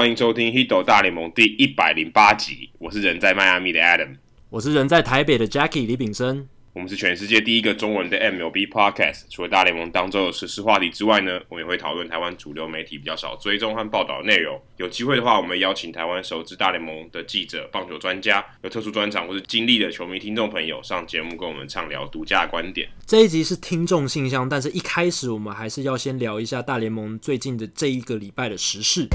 欢迎收听《h i d o 大联盟》第一百零八集。我是人在迈阿密的 Adam，我是人在台北的 Jackie 李炳生。我们是全世界第一个中文的 MLB Podcast。除了大联盟当中的时事话题之外呢，我们也会讨论台湾主流媒体比较少追踪和报道的内容。有机会的话，我们邀请台湾熟知大联盟的记者、棒球专家、有特殊专长或是经历的球迷听众朋友上节目，跟我们畅聊独家观点。这一集是听众信箱，但是一开始我们还是要先聊一下大联盟最近的这一个礼拜的时事。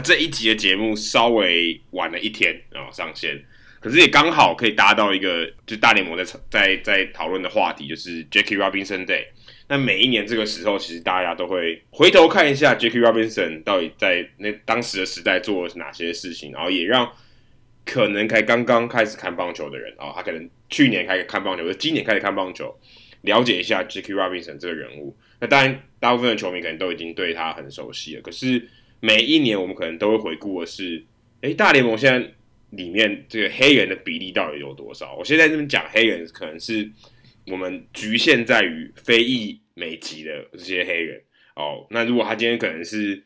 这一集的节目稍微晚了一天啊、哦、上线，可是也刚好可以搭到一个就大联盟在在在讨论的话题，就是 Jackie Robinson Day。那每一年这个时候，其实大家都会回头看一下 Jackie Robinson 到底在那当时的时代做了哪些事情，然后也让可能才刚刚开始看棒球的人啊、哦，他可能去年开始看棒球，或今年开始看棒球，了解一下 Jackie Robinson 这个人物。那当然，大部分的球迷可能都已经对他很熟悉了，可是。每一年我们可能都会回顾的是，诶，大联盟现在里面这个黑人的比例到底有多少？我现在这边讲黑人，可能是我们局限在于非裔美籍的这些黑人哦。那如果他今天可能是，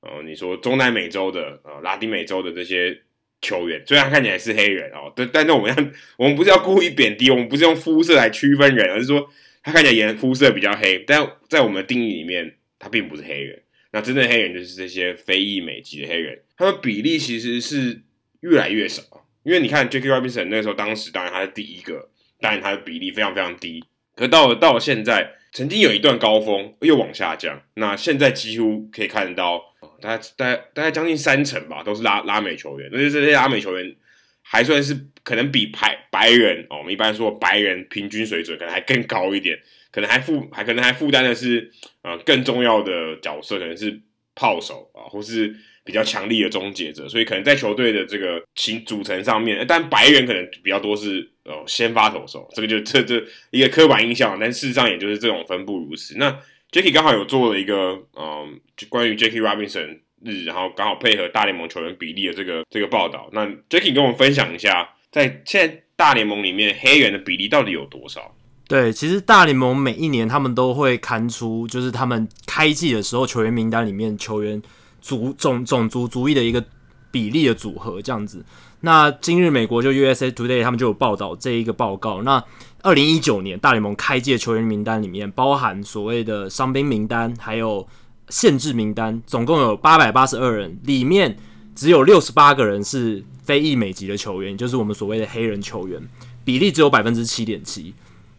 哦，你说中南美洲的、呃、拉丁美洲的这些球员，虽然看起来是黑人哦，但但是我们要，我们不是要故意贬低，我们不是用肤色来区分人，而是说他看起来颜肤色比较黑，但在我们的定义里面，他并不是黑人。那真正黑人就是这些非裔美籍的黑人，他们比例其实是越来越少。因为你看 Jackie Robinson 那时候，当时当然他是第一个，当然他的比例非常非常低。可到了到了现在，曾经有一段高峰又往下降。那现在几乎可以看得到，大概大概大概将近三成吧，都是拉拉美球员。而且这些拉美球员还算是可能比白白人哦，我们一般说白人平均水准可能还更高一点。可能还负还可能还负担的是，呃，更重要的角色可能是炮手啊，或是比较强力的终结者，所以可能在球队的这个形组成上面，但白人可能比较多是呃先发投手，这个就这这一个刻板印象，但事实上也就是这种分布如此。那 Jackie 刚好有做了一个嗯、就关于 Jackie Robinson 日，然后刚好配合大联盟球员比例的这个这个报道。那 Jackie 跟我们分享一下，在现在大联盟里面黑人的比例到底有多少？对，其实大联盟每一年他们都会刊出，就是他们开季的时候球员名单里面球员族种种族族裔的一个比例的组合这样子。那今日美国就 USA Today 他们就有报道这一个报告。那二零一九年大联盟开季的球员名单里面，包含所谓的伤兵名单，还有限制名单，总共有八百八十二人，里面只有六十八个人是非裔美籍的球员，就是我们所谓的黑人球员，比例只有百分之七点七。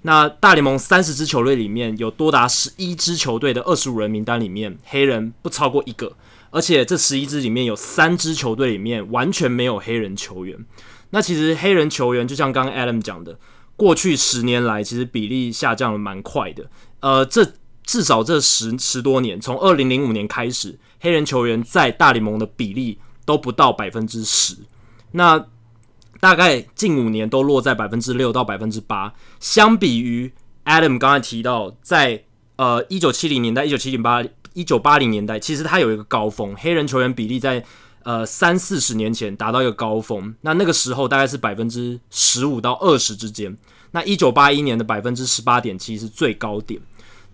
那大联盟三十支球队里面有多达十一支球队的二十五人名单里面，黑人不超过一个，而且这十一支里面有三支球队里面完全没有黑人球员。那其实黑人球员就像刚刚 Adam 讲的，过去十年来其实比例下降了蛮快的。呃，这至少这十十多年，从二零零五年开始，黑人球员在大联盟的比例都不到百分之十。那大概近五年都落在百分之六到百分之八，相比于 Adam 刚才提到，在呃一九七零年代、一九七零八、一九八零年代，其实它有一个高峰，黑人球员比例在呃三四十年前达到一个高峰，那那个时候大概是百分之十五到二十之间，那一九八一年的百分之十八点七是最高点，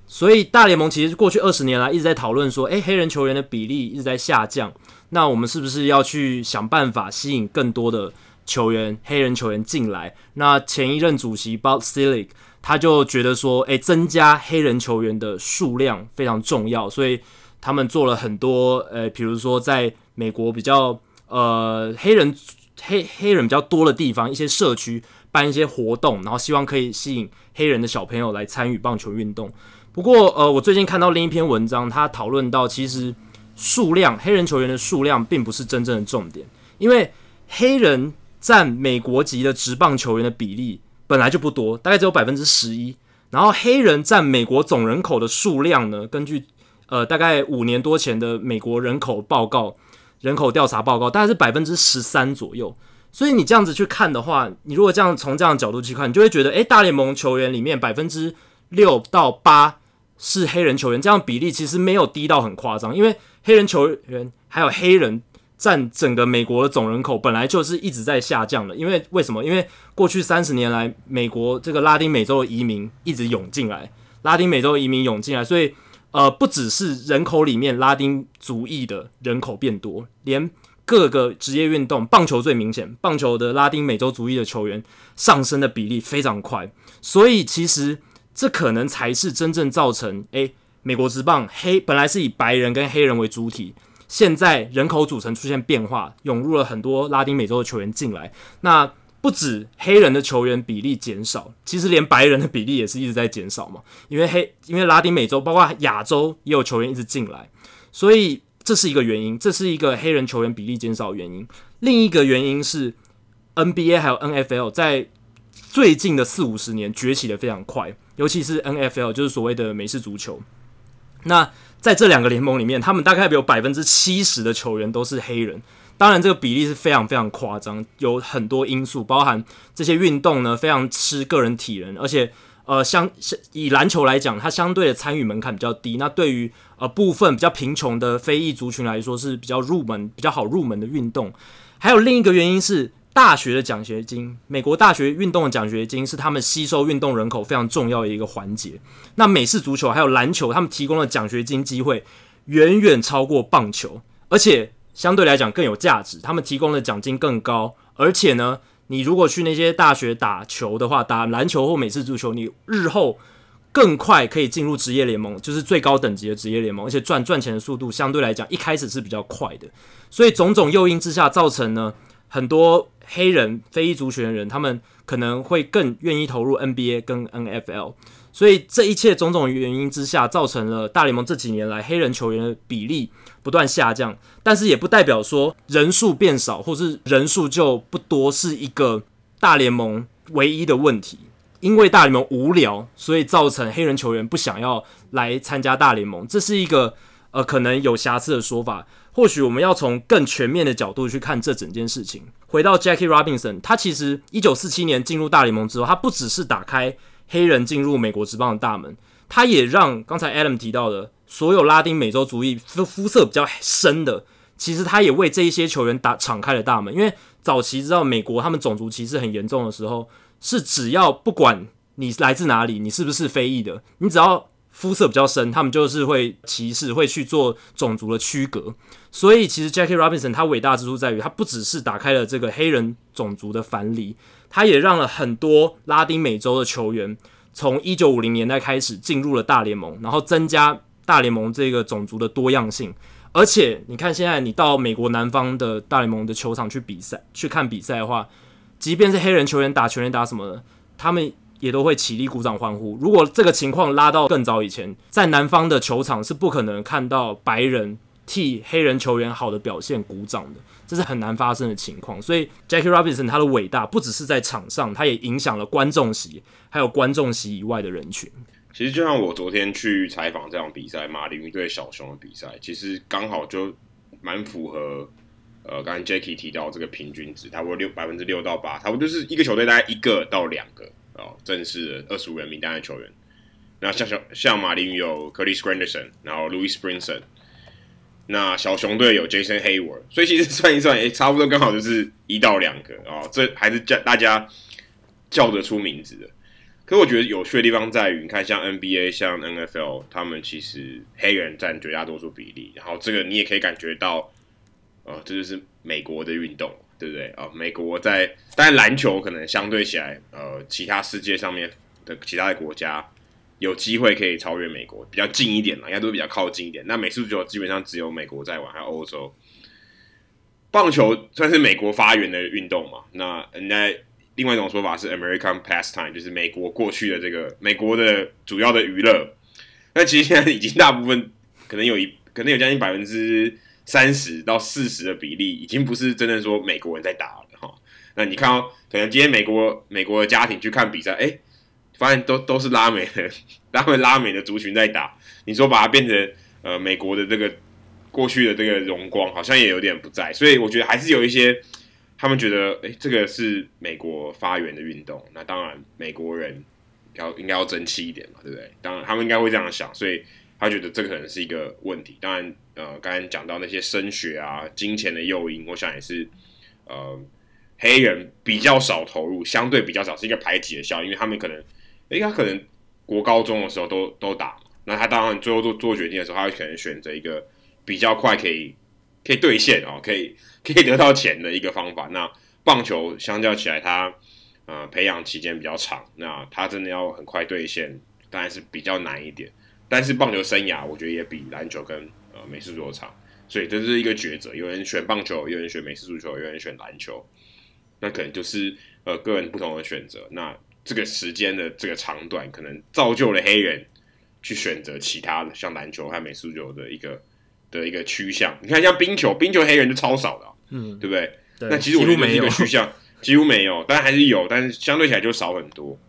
所以大联盟其实过去二十年来一直在讨论说，诶，黑人球员的比例一直在下降，那我们是不是要去想办法吸引更多的球员，黑人球员进来，那前一任主席 Bob s i l i c 他就觉得说，诶，增加黑人球员的数量非常重要，所以他们做了很多，呃，比如说在美国比较呃黑人黑黑人比较多的地方，一些社区办一些活动，然后希望可以吸引黑人的小朋友来参与棒球运动。不过，呃，我最近看到另一篇文章，他讨论到其实数量黑人球员的数量并不是真正的重点，因为黑人。占美国籍的职棒球员的比例本来就不多，大概只有百分之十一。然后黑人占美国总人口的数量呢，根据呃大概五年多前的美国人口报告、人口调查报告，大概是百分之十三左右。所以你这样子去看的话，你如果这样从这样的角度去看，你就会觉得，诶，大联盟球员里面百分之六到八是黑人球员，这样比例其实没有低到很夸张，因为黑人球员还有黑人。占整个美国的总人口本来就是一直在下降的，因为为什么？因为过去三十年来，美国这个拉丁美洲的移民一直涌进来，拉丁美洲移民涌进来，所以呃，不只是人口里面拉丁族裔的人口变多，连各个职业运动，棒球最明显，棒球的拉丁美洲族裔的球员上升的比例非常快，所以其实这可能才是真正造成诶，美国职棒黑本来是以白人跟黑人为主体。现在人口组成出现变化，涌入了很多拉丁美洲的球员进来。那不止黑人的球员比例减少，其实连白人的比例也是一直在减少嘛。因为黑，因为拉丁美洲包括亚洲也有球员一直进来，所以这是一个原因，这是一个黑人球员比例减少的原因。另一个原因是 NBA 还有 NFL 在最近的四五十年崛起的非常快，尤其是 NFL 就是所谓的美式足球。那在这两个联盟里面，他们大概有百分之七十的球员都是黑人。当然，这个比例是非常非常夸张，有很多因素，包含这些运动呢非常吃个人体能，而且呃，相以篮球来讲，它相对的参与门槛比较低。那对于呃部分比较贫穷的非裔族群来说，是比较入门、比较好入门的运动。还有另一个原因是。大学的奖学金，美国大学运动的奖学金是他们吸收运动人口非常重要的一个环节。那美式足球还有篮球，他们提供的奖学金机会远远超过棒球，而且相对来讲更有价值。他们提供的奖金更高，而且呢，你如果去那些大学打球的话，打篮球或美式足球，你日后更快可以进入职业联盟，就是最高等级的职业联盟，而且赚赚钱的速度相对来讲一开始是比较快的。所以种种诱因之下，造成呢很多。黑人、非裔族群的人，他们可能会更愿意投入 NBA 跟 NFL，所以这一切种种原因之下，造成了大联盟这几年来黑人球员的比例不断下降。但是也不代表说人数变少，或是人数就不多，是一个大联盟唯一的问题。因为大联盟无聊，所以造成黑人球员不想要来参加大联盟，这是一个呃可能有瑕疵的说法。或许我们要从更全面的角度去看这整件事情。回到 Jackie Robinson，他其实一九四七年进入大联盟之后，他不只是打开黑人进入美国职棒的大门，他也让刚才 Adam 提到的所有拉丁美洲族裔肤肤色比较深的，其实他也为这一些球员打敞开了大门。因为早期知道美国他们种族歧视很严重的时候，是只要不管你来自哪里，你是不是非裔的，你只要肤色比较深，他们就是会歧视，会去做种族的区隔。所以，其实 Jackie Robinson 他伟大之处在于，他不只是打开了这个黑人种族的藩篱，他也让了很多拉丁美洲的球员从一九五零年代开始进入了大联盟，然后增加大联盟这个种族的多样性。而且，你看现在你到美国南方的大联盟的球场去比赛、去看比赛的话，即便是黑人球员打全垒打什么的，他们也都会起立鼓掌欢呼。如果这个情况拉到更早以前，在南方的球场是不可能看到白人。替黑人球员好的表现鼓掌的，这是很难发生的情况。所以，Jackie Robinson 他的伟大不只是在场上，他也影响了观众席，还有观众席以外的人群。其实，就像我昨天去采访这场比赛，马林鱼对小熊的比赛，其实刚好就蛮符合呃，刚才 Jackie 提到这个平均值，差不多六百分之六到八，差不多就是一个球队大概一个到两个哦，正式的二十五人名单的球员。那像像像马林有 Curtis Granderson，然后 Louis Brinson。那小熊队有 Jason Hayward，所以其实算一算，哎、差不多刚好就是一到两个啊、哦，这还是叫大家叫得出名字的。可是我觉得有趣的地方在于，你看像 NBA、像 NFL，他们其实黑人占绝大多数比例，然后这个你也可以感觉到，呃，这就是美国的运动，对不对啊、美国在，当然篮球可能相对起来，呃，其他世界上面的其他的国家。有机会可以超越美国，比较近一点嘛，应该都比较靠近一点。那美式足球基本上只有美国在玩，还有欧洲。棒球算是美国发源的运动嘛？那那另外一种说法是 American pastime，就是美国过去的这个美国的主要的娱乐。那其实现在已经大部分可能有一可能有将近百分之三十到四十的比例，已经不是真的说美国人在打了哈。那你看哦，可能今天美国美国的家庭去看比赛，哎。发现都都是拉美的，拉美拉美的族群在打。你说把它变成呃美国的这个过去的这个荣光，好像也有点不在。所以我觉得还是有一些他们觉得，哎，这个是美国发源的运动。那当然美国人要应该要争气一点嘛，对不对？当然他们应该会这样想，所以他觉得这可能是一个问题。当然，呃，刚才讲到那些升学啊、金钱的诱因，我想也是呃，黑人比较少投入，相对比较少是一个排挤的效应，因为他们可能，哎，他可能国高中的时候都都打，那他当然最后做做决定的时候，他可能选择一个比较快可以可以兑现哦，可以可以得到钱的一个方法。那棒球相较起来，他呃培养期间比较长，那他真的要很快兑现，当然是比较难一点。但是棒球生涯，我觉得也比篮球跟呃美式足球场，所以这是一个抉择。有人选棒球，有人选美式足球，有人选篮球，那可能就是呃个人不同的选择。那这个时间的这个长短，可能造就了黑人去选择其他的，像篮球和美式足球的一个的一个趋向。你看，像冰球，冰球黑人就超少的，嗯，对不对？对，那其实我觉得这个趋向几乎没有，但还是有，但是相对起来就少很多。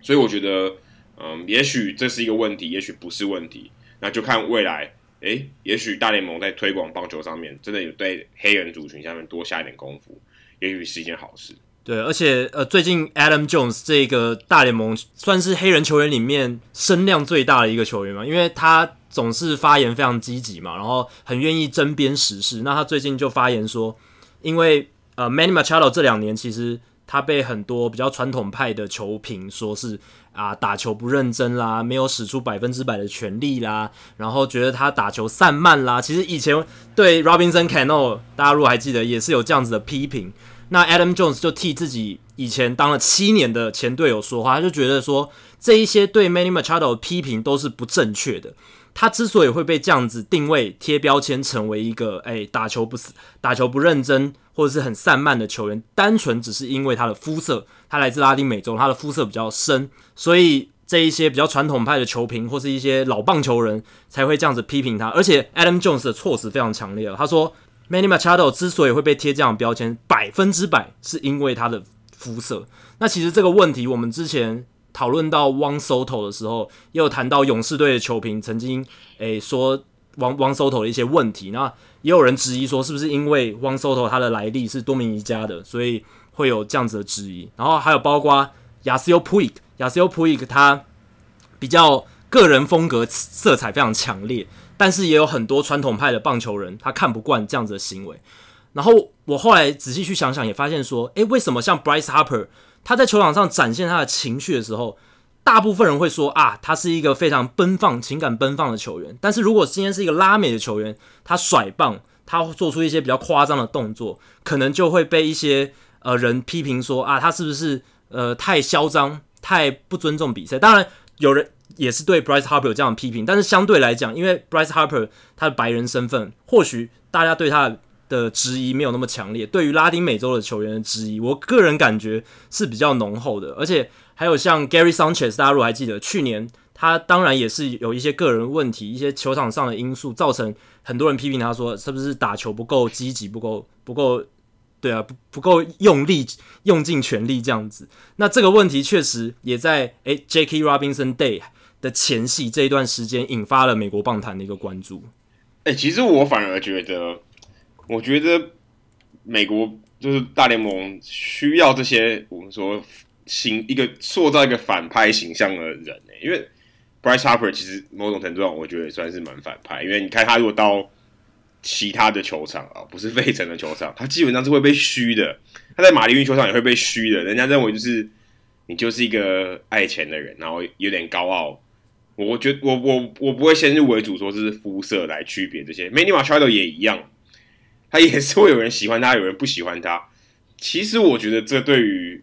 所以我觉得。嗯，也许这是一个问题，也许不是问题，那就看未来。诶，也许大联盟在推广棒球上面，真的有对黑人族群下面多下一点功夫，也许是一件好事。对，而且呃，最近 Adam Jones 这个大联盟算是黑人球员里面声量最大的一个球员嘛，因为他总是发言非常积极嘛，然后很愿意针砭时事。那他最近就发言说，因为呃，Manny Machado 这两年其实他被很多比较传统派的球评说是。啊，打球不认真啦，没有使出百分之百的全力啦，然后觉得他打球散漫啦。其实以前对 Robinson Cano，大家如果还记得，也是有这样子的批评。那 Adam Jones 就替自己以前当了七年的前队友说话，他就觉得说这一些对 Many Machado 的批评都是不正确的。他之所以会被这样子定位贴标签，成为一个诶打球不死、打球不认真或者是很散漫的球员，单纯只是因为他的肤色，他来自拉丁美洲，他的肤色比较深，所以这一些比较传统派的球评或是一些老棒球人才会这样子批评他。而且 Adam Jones 的措辞非常强烈了，他说 Manny Machado 之所以会被贴这样的标签，百分之百是因为他的肤色。那其实这个问题我们之前。讨论到 Juan Soto 的时候，也有谈到勇士队的球评曾经诶、说 Juan Juan Soto 的一些问题。那也有人质疑说，是不是因为 Juan Soto 他的来历是多米尼加的，所以会有这样子的质疑。然后还有包括 Yasiel Puig，Yasiel Puig 他比较个人风格色彩非常强烈，但是也有很多传统派的棒球人他看不惯这样子的行为。然后我后来仔细去想想，也发现说，诶、为什么像 Bryce Harper？他在球场上展现他的情绪的时候，大部分人会说啊，他是一个非常奔放、情感奔放的球员。但是如果今天是一个拉美的球员，他甩棒，他做出一些比较夸张的动作，可能就会被一些呃人批评说啊，他是不是呃太嚣张、太不尊重比赛？当然，有人也是对 Bryce Harper 有这样批评，但是相对来讲，因为 Bryce Harper 他的白人身份，或许大家对他的。的质疑没有那么强烈，对于拉丁美洲的球员的质疑，我个人感觉是比较浓厚的。而且还有像 Gary Sanchez，大家如果还记得，去年他当然也是有一些个人问题，一些球场上的因素，造成很多人批评他说是不是打球不够积极，不够不够，对啊，不不够用力，用尽全力这样子。那这个问题确实也在诶 Jackie Robinson Day 的前夕这一段时间引发了美国棒坛的一个关注。哎、其实我反而觉得。我觉得美国就是大联盟需要这些我们说形一个塑造一个反派形象的人呢，因为 Bryce Harper 其实某种程度上我觉得也算是蛮反派，因为你看他如果到其他的球场啊，不是费城的球场，他基本上是会被虚的。他在马林运球场也会被虚的，人家认为就是你就是一个爱钱的人，然后有点高傲。我觉得我我我不会先入为主说是肤色来区别这些，Manny Machado 也一样。他也是会有人喜欢他，有人不喜欢他。其实我觉得这对于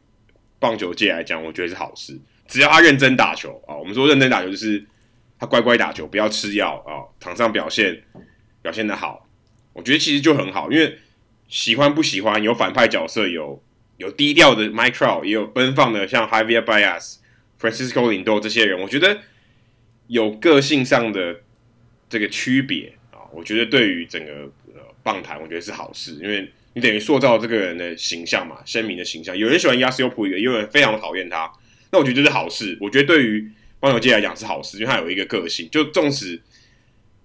棒球界来讲，我觉得是好事。只要他认真打球啊，我们说认真打球就是他乖乖打球，不要吃药啊，场上表现表现得好，我觉得其实就很好。因为喜欢不喜欢，有反派角色，有有低调的 Mike Trout，也有奔放的像 Javier Baez、Francisco Lindor 这些人。我觉得有个性上的这个区别啊，我觉得对于整个。棒坛我觉得是好事，因为你等于塑造这个人的形象嘛，鲜明的形象。有人喜欢 Yasiel Puig，也有人非常讨厌他。那我觉得这是好事。我觉得对于棒球界来讲是好事，因为他有一个个性。就纵使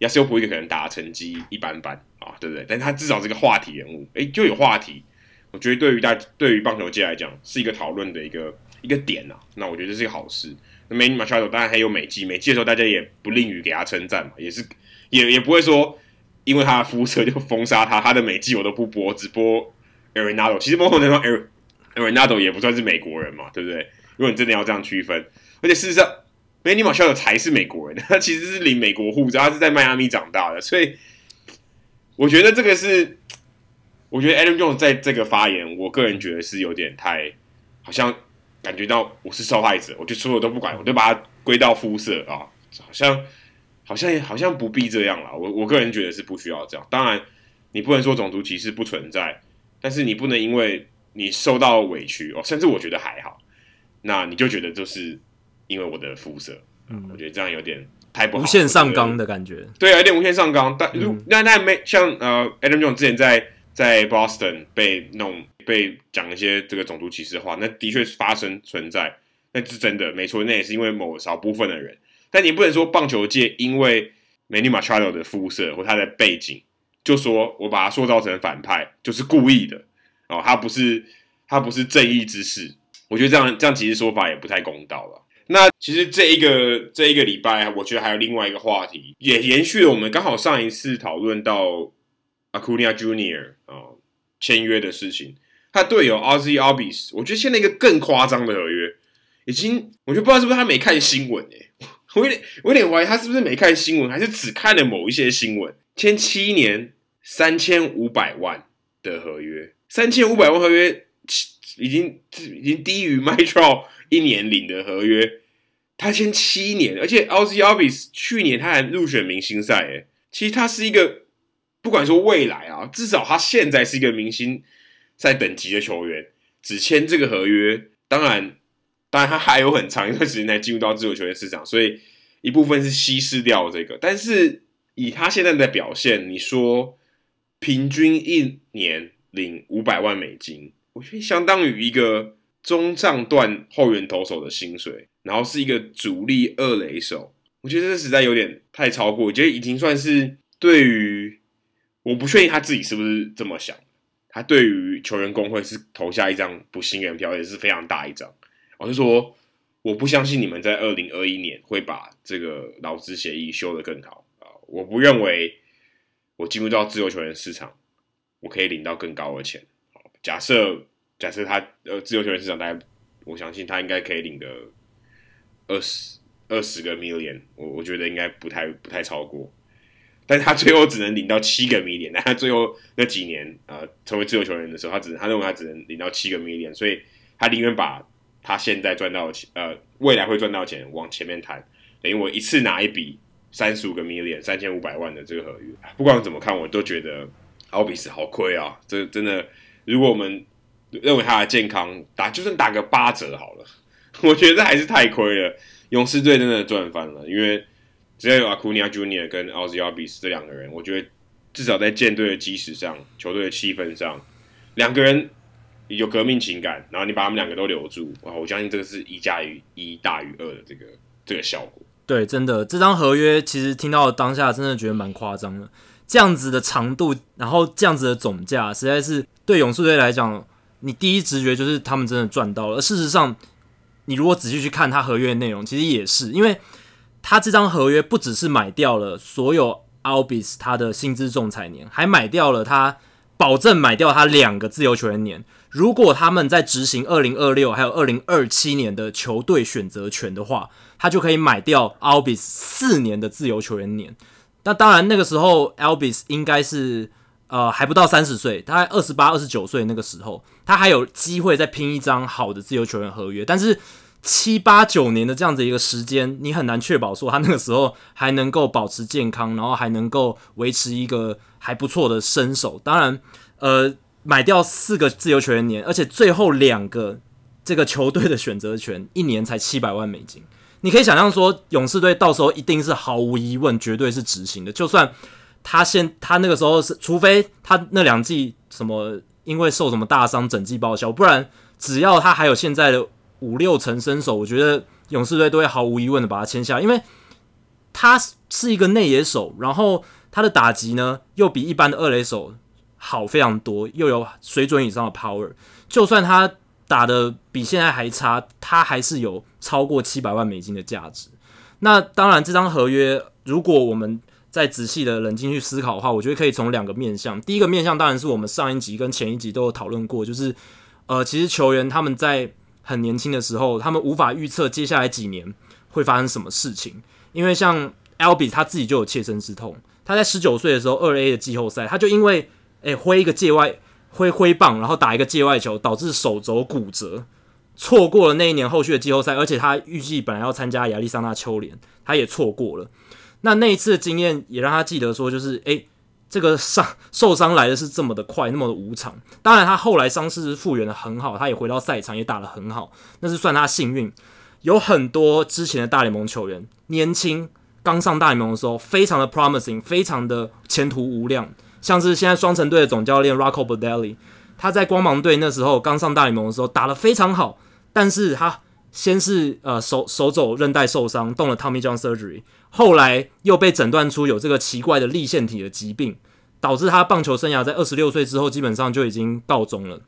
Yasiel Puig 可能打成绩一般般啊，对不对？但他至少是个话题人物，诶，就有话题。我觉得对于大对于棒球界来讲是一个讨论的一个一个点啊。那我觉得这是一个好事。那 Manny Machado 当然还有美季，美季的时候大家也不吝于给他称赞嘛，也是也也不会说。因为他的肤色就封杀他，他的每季我都不播，只播 Arenado。其实某种程度上，Arenado 也不算是美国人嘛，对不对？如果你真的要这样区分，而且事实上，Manny Machado 才是美国人，他其实是领美国护照，他是在迈阿密长大的，所以我觉得这个是，我觉得 Adam Jones 在这个发言，我个人觉得是有点太，好像感觉到我是受害者，我就所有都不管，我就把它归到肤色啊，好像。好像好像不必这样了，我我个人觉得是不需要这样。当然，你不能说种族歧视不存在，但是你不能因为你受到委屈哦，甚至我觉得还好，那你就觉得就是因为我的肤色，嗯，我觉得这样有点太不好，无限上纲的感觉。对啊，有点无限上纲。但如、嗯、那那没像呃，Adam Jones 之前在在 Boston 被弄被讲一些这个种族歧视的话，那的确是发生存在，那是真的没错，那也是因为某少部分的人。但你不能说棒球界因为 Manny Machado 的肤色或他的背景，就说我把他塑造成反派就是故意的哦，他不是他不是正义之士。我觉得这样这样其实说法也不太公道了。那其实这一个这一个礼拜，我觉得还有另外一个话题，也延续了我们刚好上一次讨论到 Acuna Junior 啊、哦、签约的事情。他队友 Ozzie Albies，我觉得签了一个更夸张的合约，已经我就不知道是不是他没看新闻哎、我有点，我有点怀疑他是不是没看新闻，还是只看了某一些新闻。签七年三千五百万的合约，三千五百万合约已经已经低于 m i t r o 一年领的合约。他签七年，而且 Ozzie Albies 去年他还入选明星赛，诶，其实他是一个不管说未来啊，至少他现在是一个明星赛等级的球员，只签这个合约，当然。当然，他还有很长一段时间才进入到自由球员市场，所以一部分是稀释掉这个。但是以他现在的表现，你说平均一年领五百万美金，我觉得相当于一个中上段后援投手的薪水，然后是一个主力二垒手，我觉得这实在有点太超过。我觉得已经算是对于，我不确定他自己是不是这么想，他对于球员工会是投下一张不信任票，也是非常大一张。我是说，我不相信你们在二零二一年会把这个劳资协议修得更好啊！我不认为我进入到自由球员市场，我可以领到更高的钱。假设假设他呃自由球员市场大概，我相信他应该可以领个二十二十个 million，我我觉得应该不太不太超过。但是他最后只能领到七个 million，那他最后那几年啊、成为自由球员的时候，他只他认为他只能领到七个 million，所以他宁愿把。他现在赚到钱，呃，未来会赚到钱，往前面谈，等于我一次拿一笔三十五个 million 三千五百万的这个合约，不管怎么看，我都觉得奥比斯好亏啊！这真的，如果我们认为他的健康打，就算打个八折好了，我觉得还是太亏了。勇士队真的赚翻了，因为只要有阿库尼亚 Junior 跟 Ozzie Albies 这两个人，我觉得至少在舰队的基石上、球队的气氛上，两个人。有革命情感，然后你把他们两个都留住，哇！我相信这个是一加于一大于二的这个这个效果。对，真的，这张合约其实听到当下真的觉得蛮夸张的，这样子的长度，然后这样子的总价，实在是对勇士队来讲，你第一直觉就是他们真的赚到了。事实上，你如果仔细去看他合约的内容，其实也是，因为他这张合约不只是买掉了所有 Albis 他的薪资仲裁年，还买掉了他保证买掉他两个自由球员年。如果他们在执行二零二六还有二零二七年的球队选择权的话，他就可以买掉 Albis 四年的自由球员年。那当然，那个时候 Albis 应该是呃还不到三十岁，大概二十八、二十九岁那个时候，他还有机会再拼一张好的自由球员合约。但是七八九年的这样子一个时间，你很难确保说他那个时候还能够保持健康，然后还能够维持一个还不错的身手。当然，呃。买掉四个自由球员年，而且最后两个这个球队的选择权一年才七百万美金。你可以想象说，勇士队到时候一定是毫无疑问，绝对是执行的。就算他现他那个时候是，除非他那两季什么因为受什么大伤整季报销，不然只要他还有现在的五六成身手，我觉得勇士队都会毫无疑问的把他签下，因为他是一个内野手，然后他的打击呢又比一般的二垒手。好非常多，又有水准以上的 power。就算他打得比现在还差，他还是有超过七百万美金的价值。那当然，这张合约如果我们再仔细的冷静去思考的话，我觉得可以从两个面向。第一个面向当然是我们上一集跟前一集都有讨论过，就是呃，其实球员他们在很年轻的时候，他们无法预测接下来几年会发生什么事情，因为像 ALBI 他自己就有切身之痛，他在十九岁的时候二 A 的季后赛，他就因为诶挥一个界外挥挥棒，然后打一个界外球，导致手肘骨折。错过了那一年后续的季后赛，而且他预计本来要参加亚利桑那秋联，他也错过了。那那一次的经验也让他记得说，就是诶，这个伤受伤来的是这么的快，那么的无常。当然，他后来伤势复原的很好，他也回到赛场，也打得很好，那是算他幸运。有很多之前的大联盟球员，年轻刚上大联盟的时候，非常的 promising，非常的前途无量，像是现在双城队的总教练 Rocco Baldelli，他在光芒队那时候刚上大联盟的时候打得非常好。但是他先是呃手手肘韧带受伤，动了 Tommy John surgery，后来又被诊断出有这个奇怪的粒腺体的疾病，导致他棒球生涯在二十六岁之后基本上就已经告终了。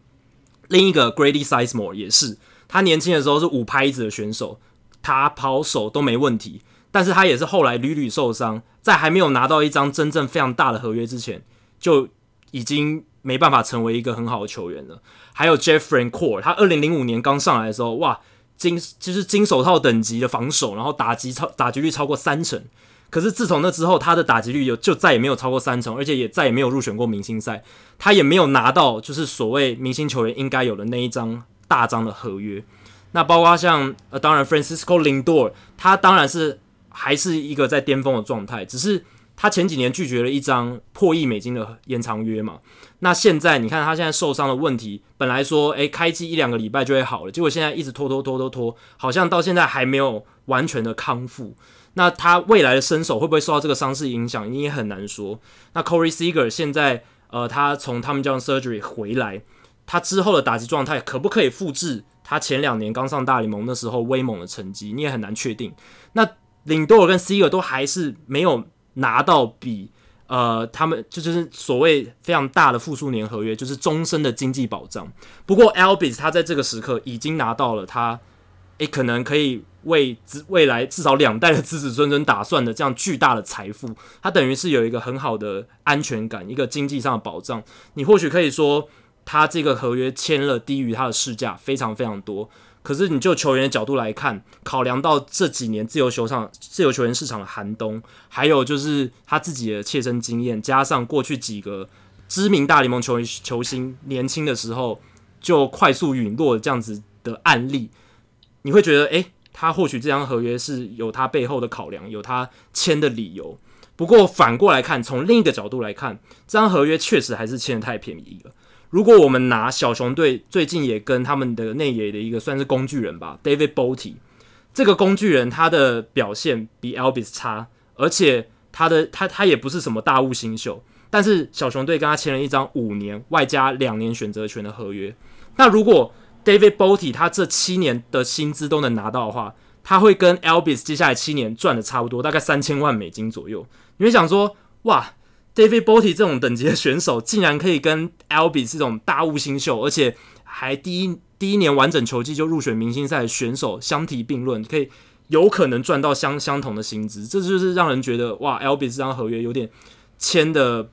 另一个 Grady Sizemore 也是，他年轻的时候是五拍子的选手，他跑手都没问题，但是他也是后来屡屡受伤，在还没有拿到一张真正非常大的合约之前，就已经。没办法成为一个很好的球员了。还有 Jeff Francoeur，他二零零五年刚上来的时候，哇，金就是金手套等级的防守，然后打击超打击率超过三成。可是自从那之后，他的打击率有就再也没有超过三成，而且也再也没有入选过明星赛。他也没有拿到就是所谓明星球员应该有的那一张大张的合约。那包括像呃，当然 Francisco Lindor，他当然是还是一个在巅峰的状态，只是。他前几年拒绝了一张破亿美金的延长约嘛，那现在你看他现在受伤的问题，本来说诶开机一两个礼拜就会好了，结果现在一直拖拖拖拖拖，好像到现在还没有完全的康复。那他未来的身手会不会受到这个伤势影响，你也很难说。那 Corey Seager 现在呃他从他们叫 surgery 回来，他之后的打击状态可不可以复制他前两年刚上大联盟的时候威猛的成绩，你也很难确定。那领多尔跟 Seager 都还是没有。拿到比呃他们就就是所谓非常大的复数年合约，就是终身的经济保障。不过 a l b i s 他在这个时刻已经拿到了他，诶可能可以为未来至少两代的子子孙孙打算的这样巨大的财富，他等于是有一个很好的安全感，一个经济上的保障。你或许可以说他这个合约签了低于他的市价非常非常多。可是，你就球员的角度来看，考量到这几年自由球场、自由球员市场的寒冬，还有就是他自己的切身经验，加上过去几个知名大联盟球员球星年轻的时候就快速陨落这样子的案例，你会觉得，诶，他或许这张合约是有他背后的考量，有他签的理由。不过反过来看，从另一个角度来看，这张合约确实还是签得太便宜了。如果我们拿小熊队最近也跟他们的内野的一个算是工具人吧，David Bote，这个工具人他的表现比 Albis 差，而且他的他他也不是什么大物新秀，但是小熊队跟他签了一张五年外加两年选择权的合约。那如果 David Bote 他这七年的薪资都能拿到的话，他会跟 Albis 接下来七年赚的差不多，大概三千万美金左右。你会想说，哇？David b o t y 这种等级的选手，竟然可以跟 Albi 这种大物新秀，而且还第一第一年完整球季就入选明星赛选手相提并论，可以有可能赚到相相同的薪资，这就是让人觉得哇，Albi 这张合约有点签的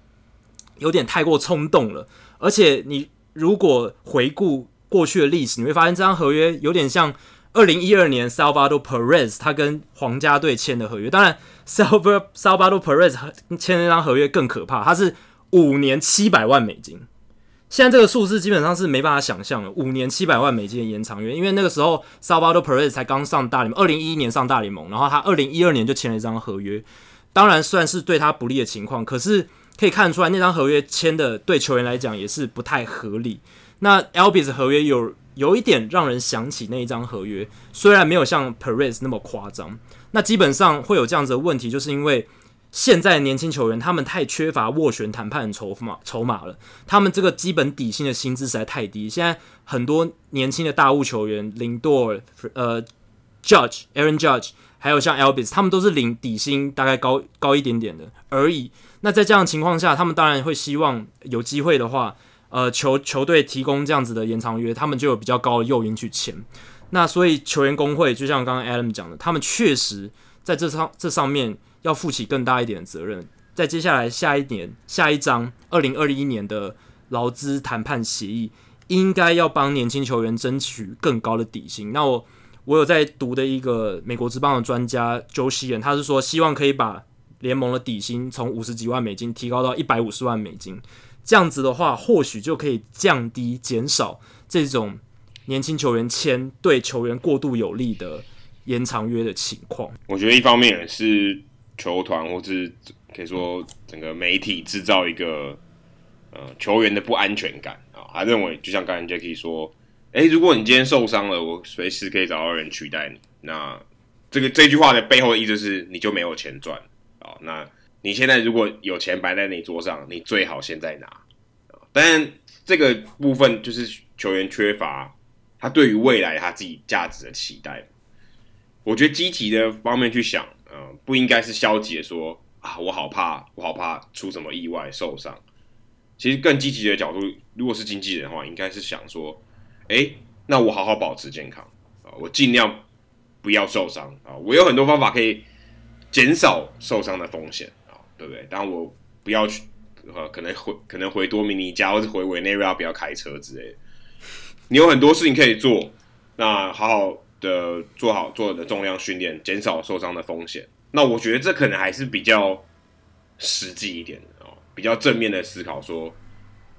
有点太过冲动了。而且你如果回顾过去的历史，你会发现这张合约有点像。二零一二年，Salvador Perez 他跟皇家队签的合约，当然，Salvador Salvador Perez 签那张合约更可怕，他是五年七百万美金。现在这个数字基本上是没办法想象的，五年七百万美金的延长约，因为那个时候 Salvador Perez 才刚上大联盟，二零一一年上大联盟，然后他二零一二年就签了一张合约，当然算是对他不利的情况，可是可以看出来那张合约签的对球员来讲也是不太合理。那 a l b i s 合约有。有一点让人想起那一张合约，虽然没有像 Perez 那么夸张，那基本上会有这样子的问题，就是因为现在年轻球员他们太缺乏斡旋谈判的筹码筹码了，他们这个基本底薪的薪资实在太低。现在很多年轻的大物球员林多尔、呃 Judge、Aaron Judge，还有像 Albis，他们都是领底薪大概高高一点点的而已。那在这样的情况下，他们当然会希望有机会的话。呃，球球队提供这样子的延长约，他们就有比较高的诱因去签。那所以球员工会就像刚刚 Adam 讲的，他们确实在这上这上面要负起更大一点的责任。在接下来下一年下一章二零二一年的劳资谈判协议，应该要帮年轻球员争取更高的底薪。那我我有在读的一个美国职棒的专家 Joseph，他是说希望可以把联盟的底薪从五十几万美金提高到一百五十万美金，这样子的话，或许就可以降低减少这种年轻球员签对球员过度有利的延长约的情况。我觉得一方面是球团或是可以说整个媒体制造一个呃球员的不安全感啊，他认为就像刚才 Jacky 说，哎，如果你今天受伤了，我随时可以找到人取代你。那这个这句话的背后的意思是，你就没有钱赚。好，那你现在如果有钱摆在你桌上，你最好现在拿。当然，这个部分就是球员缺乏他对于未来他自己价值的期待。我觉得积极的方面去想，嗯、不应该是消极的说啊，我好怕，我好怕出什么意外受伤。其实更积极的角度，如果是经纪人的话，应该是想说，哎，那我好好保持健康啊，我尽量不要受伤啊，我有很多方法可以。减少受伤的风险啊，对不对？当然我不要去，呃，可能回可能回多米尼加或者回委内瑞拉不要开车之类的。你有很多事情可以做，那好好的做好做的重量训练，减少受伤的风险。那我觉得这可能还是比较实际一点的哦，比较正面的思考说，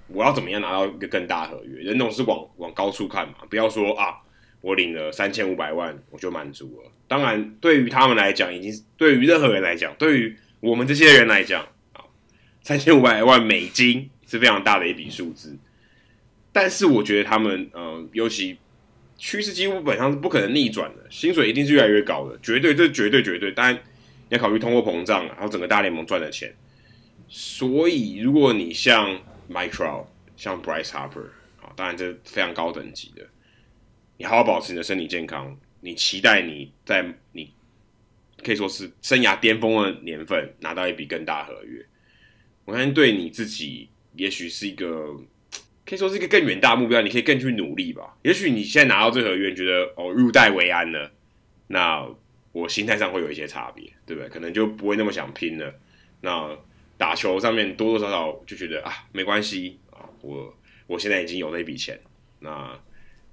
我要怎么样拿到一个更大合约？人总是往往高处看嘛，不要说啊。我领了三千五百万，我就满足了。当然，对于他们来讲，已经对于任何人来讲，对于我们这些人来讲，啊，三千五百万美金是非常大的一笔数字。但是，我觉得他们，嗯、呃，尤其趋势几乎本上是不可能逆转的，薪水一定是越来越高的，绝对，这绝对绝对。当然，你要考虑通货膨胀，还有整个大联盟赚的钱。所以，如果你像 Mike Trout，像 Bryce Harper，啊，当然这非常高等级的。你好好保持你的身体健康，你期待你在你可以说是生涯巅峰的年份拿到一笔更大合约，我相信对你自己也许是一个可以说是一个更远大目标，你可以更去努力吧。也许你现在拿到这合约，觉得哦入袋为安了，那我心态上会有一些差别，对不对？可能就不会那么想拼了。那打球上面多多少少就觉得啊没关系啊，我我现在已经有那笔钱，那。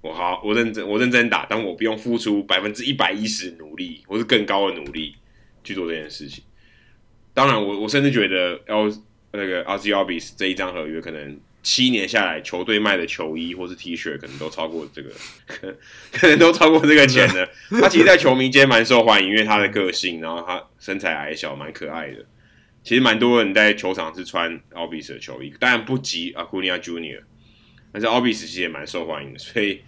我好，我认真，我认真打，但我不用付出百分之一百一十努力，或是更高的努力去做这件事情。当然我，我甚至觉得，L 那个 Ozzie Albies 这一张合约，可能七年下来，球队卖的球衣或是 T 恤，可能都超过这个，可 可能都超过这个钱的。他其实，在球迷间蛮受欢迎，因为他的个性，然后他身材矮小，蛮可爱的。其实，蛮多人在球场是穿 Albies 的球衣，当然不及 Acuna Junior，但是 Albies 其实也蛮受欢迎的，所以。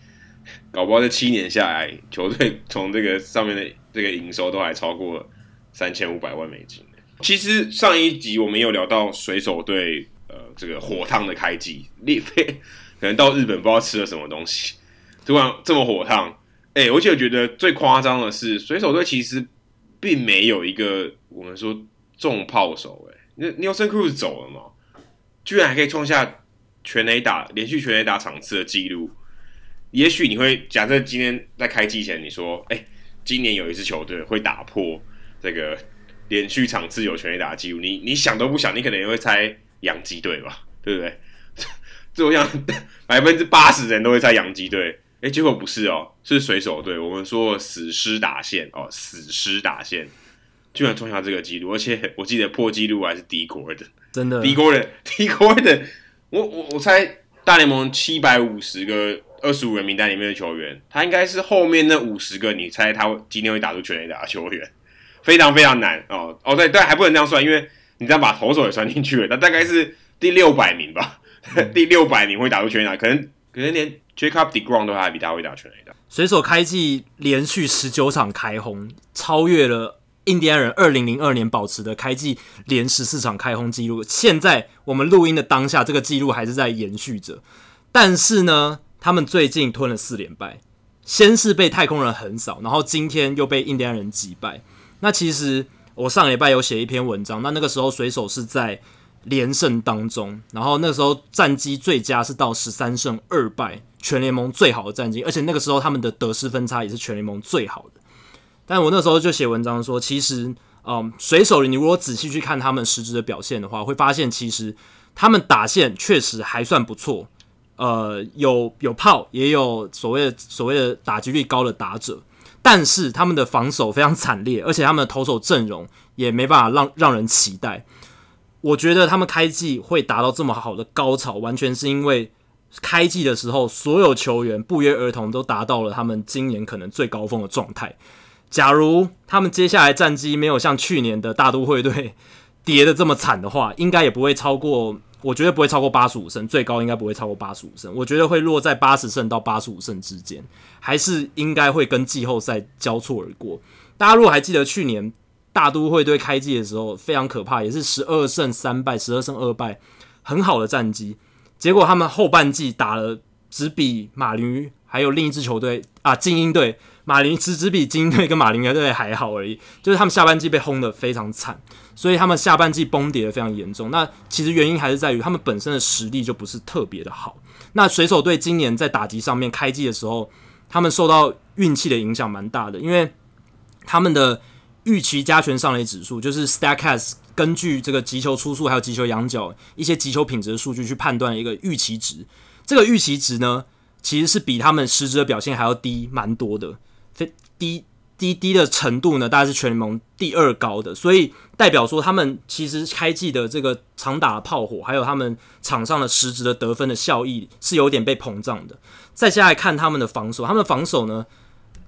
搞不好这七年下来，球队从这个上面的这个营收都还超过三千五百万美金。其实上一集我们有聊到水手队，呃，这个火烫的开季，列 飞可能到日本不知道吃了什么东西，突然这么火烫。哎、而且我觉得最夸张的是，水手队其实并没有一个我们说重炮手、哎，那 Nelson Cruz 走了嘛，居然还可以创下全垒打连续全垒打场次的记录。也许你会假设今天在开季前你说，哎、今年有一支球队会打破这个连续场次有全垒打记录，你你想都不想，你可能也会猜洋基队吧，对不对？这我想 百分之八十人都会猜洋基队，哎、欸，结果不是哦，是水手队。我们说死尸打线哦，死尸打线居然创下这个记录，而且我记得破纪录还是 Dee Gordon，真的 Dee Gordon，Dee Gordon，我我我猜大联盟七百五十个。二十五人名单里面的球员，他应该是后面那五十个，你猜他今天会打出全垒打的球员，非常非常难哦哦对对，还不能这样算，因为你这样把投手也算进去了，那大概是第六百名吧，嗯、第六百名会打出全垒打，可能可能连 Jacob deGrom 都还比他会打全垒打。水手开季连续十九场开轰，超越了印第安人二零零二年保持的开季连十四场开轰记录。现在我们录音的当下，这个记录还是在延续着，但是呢。他们最近吞了四连败，先是被太空人横扫，然后今天又被印第安人击败。那其实我上礼拜有写一篇文章，那那个时候水手是在连胜当中，然后那时候战绩最佳是到十三胜二败，全联盟最好的战绩，而且那个时候他们的得失分差也是全联盟最好的。但我那时候就写文章说，其实嗯，水手你如果仔细去看他们实质的表现的话，会发现其实他们打线确实还算不错。呃，有有炮，也有所谓的所谓的打击率高的打者，但是他们的防守非常惨烈，而且他们的投手阵容也没办法让让人期待。我觉得他们开季会达到这么好的高潮，完全是因为开季的时候所有球员不约而同都达到了他们今年可能最高峰的状态。假如他们接下来战绩没有像去年的大都会队 跌得这么惨的话，应该也不会超过。我觉得不会超过八十五胜，最高应该不会超过八十五胜。我觉得会落在八十胜到八十五胜之间，还是应该会跟季后赛交错而过。大家如果还记得去年大都会队开季的时候非常可怕，也是十二胜三败，十二胜二败，很好的战绩。结果他们后半季打了只比马林鱼还有另一支球队啊，精英队。马林只只比金队跟马林鱼队还好而已，就是他们下半季被轰得非常惨，所以他们下半季崩跌的非常严重。那其实原因还是在于他们本身的实力就不是特别的好。那水手队今年在打击上面开季的时候，他们受到运气的影响蛮大的，因为他们的预期加权上垒指数就是 Stacks 根据这个击球出速还有击球仰角一些击球品质的数据去判断一个预期值，这个预期值呢，其实是比他们实质的表现还要低蛮多的。低低低的程度呢，大概是全联盟第二高的，所以代表说他们其实开季的这个长打的炮火，还有他们场上的实质的得分的效益是有点被膨胀的。再下来看他们的防守，他们的防守呢，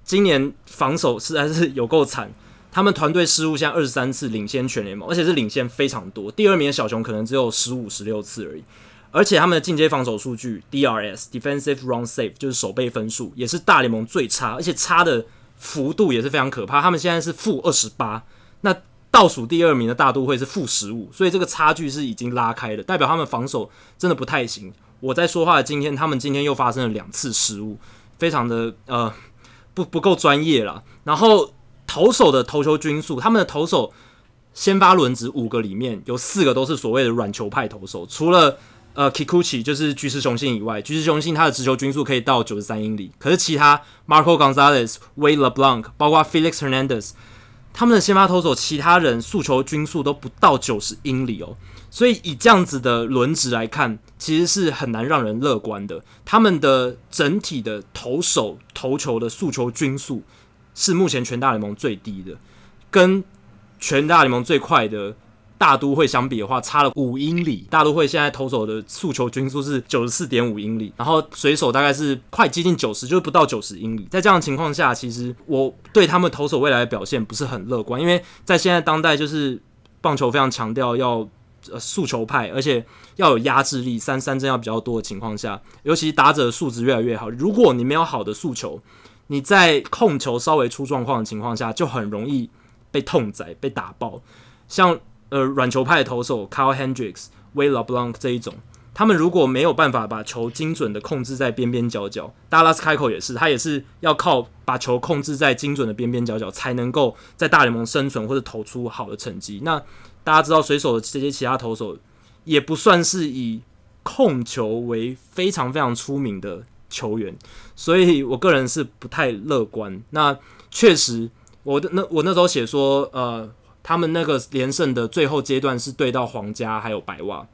今年防守实在是有够惨，他们团队失误现在二十三次，领先全联盟，而且是领先非常多。第二名的小熊可能只有十五、十六次而已，而且他们的进阶防守数据 DRS（Defensive Run Save） 就是守备分数，也是大联盟最差，而且差的。幅度也是非常可怕，他们现在是负二十八，那倒数第二名的大都会是负十五，所以这个差距是已经拉开了，代表他们防守真的不太行。我在说话的今天，他们今天又发生了两次失误，非常的呃不不够专业了。然后投手的投球均速，他们的投手先发轮值五个里面有四个都是所谓的软球派投手，除了。呃，Kikuchi 就是巨石雄性以外，巨石雄性他的直球均速可以到九十三英里，可是其他 Marco Gonzalez、Way LeBlanc，包括 Felix Hernandez，他们的先发投手，其他人速球均速都不到九十英里哦，所以以这样子的轮值来看，其实是很难让人乐观的。他们的整体的投手投球的速球均速是目前全大联盟最低的，跟全大联盟最快的。大都会相比的话，差了五英里。大都会现在投手的速球均速是九十四点五英里，然后水手大概是快接近九十，就是不到九十英里。在这样的情况下，其实我对他们投手未来的表现不是很乐观，因为在现在当代就是棒球非常强调要呃速球派，而且要有压制力，三三振要比较多的情况下，尤其打者的素质越来越好。如果你没有好的速球，你在控球稍微出状况的情况下，就很容易被痛宰、被打爆，像。呃，软球派投手 Kyle Hendricks、Wade LeBlanc 这一种，他们如果没有办法把球精准的控制在边边角角，Dallas 开口也是，他也是要靠把球控制在精准的边边角角，才能够在大联盟生存或者投出好的成绩。那大家知道，水手的这些其他投手也不算是以控球为非常非常出名的球员，所以我个人是不太乐观。那确实，我的那我那时候写说，呃。他们那个连胜的最后阶段是对到皇家还有白袜，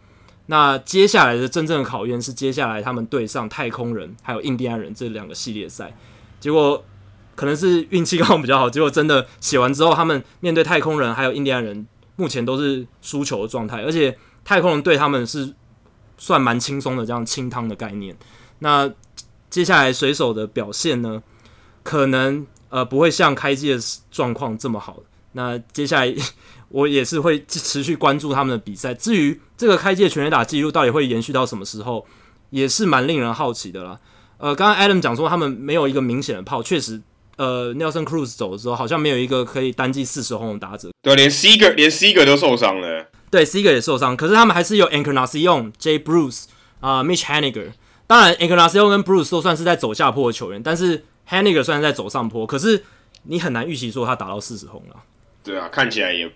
那接下来的真正的考验是接下来他们对上太空人还有印第安人这两个系列赛，结果可能是运气刚好比较好，结果真的写完之后，他们面对太空人还有印第安人目前都是输球的状态，而且太空人对他们是算蛮轻松的这样清汤的概念。那接下来水手的表现呢，可能呃不会像开季的状况这么好。那接下来我也是会持续关注他们的比赛。至于这个开季的全垒打记录到底会延续到什么时候，也是蛮令人好奇的啦。呃，刚刚 Adam 讲说他们没有一个明显的炮，确实，呃，Nelson Cruz 走的时候好像没有一个可以单季四十轰的打者。对，连 Seager 连 Seager 都受伤了。对，Seager 也受伤，可是他们还是有 Encarnacion、Jay Bruce 啊、呃、Mitch Haniger。当然，Encarnacion 跟 Bruce 都算是在走下坡的球员，但是 Haniger 算是在走上坡。可是你很难预期说他打到四十轰了。对啊，看起来也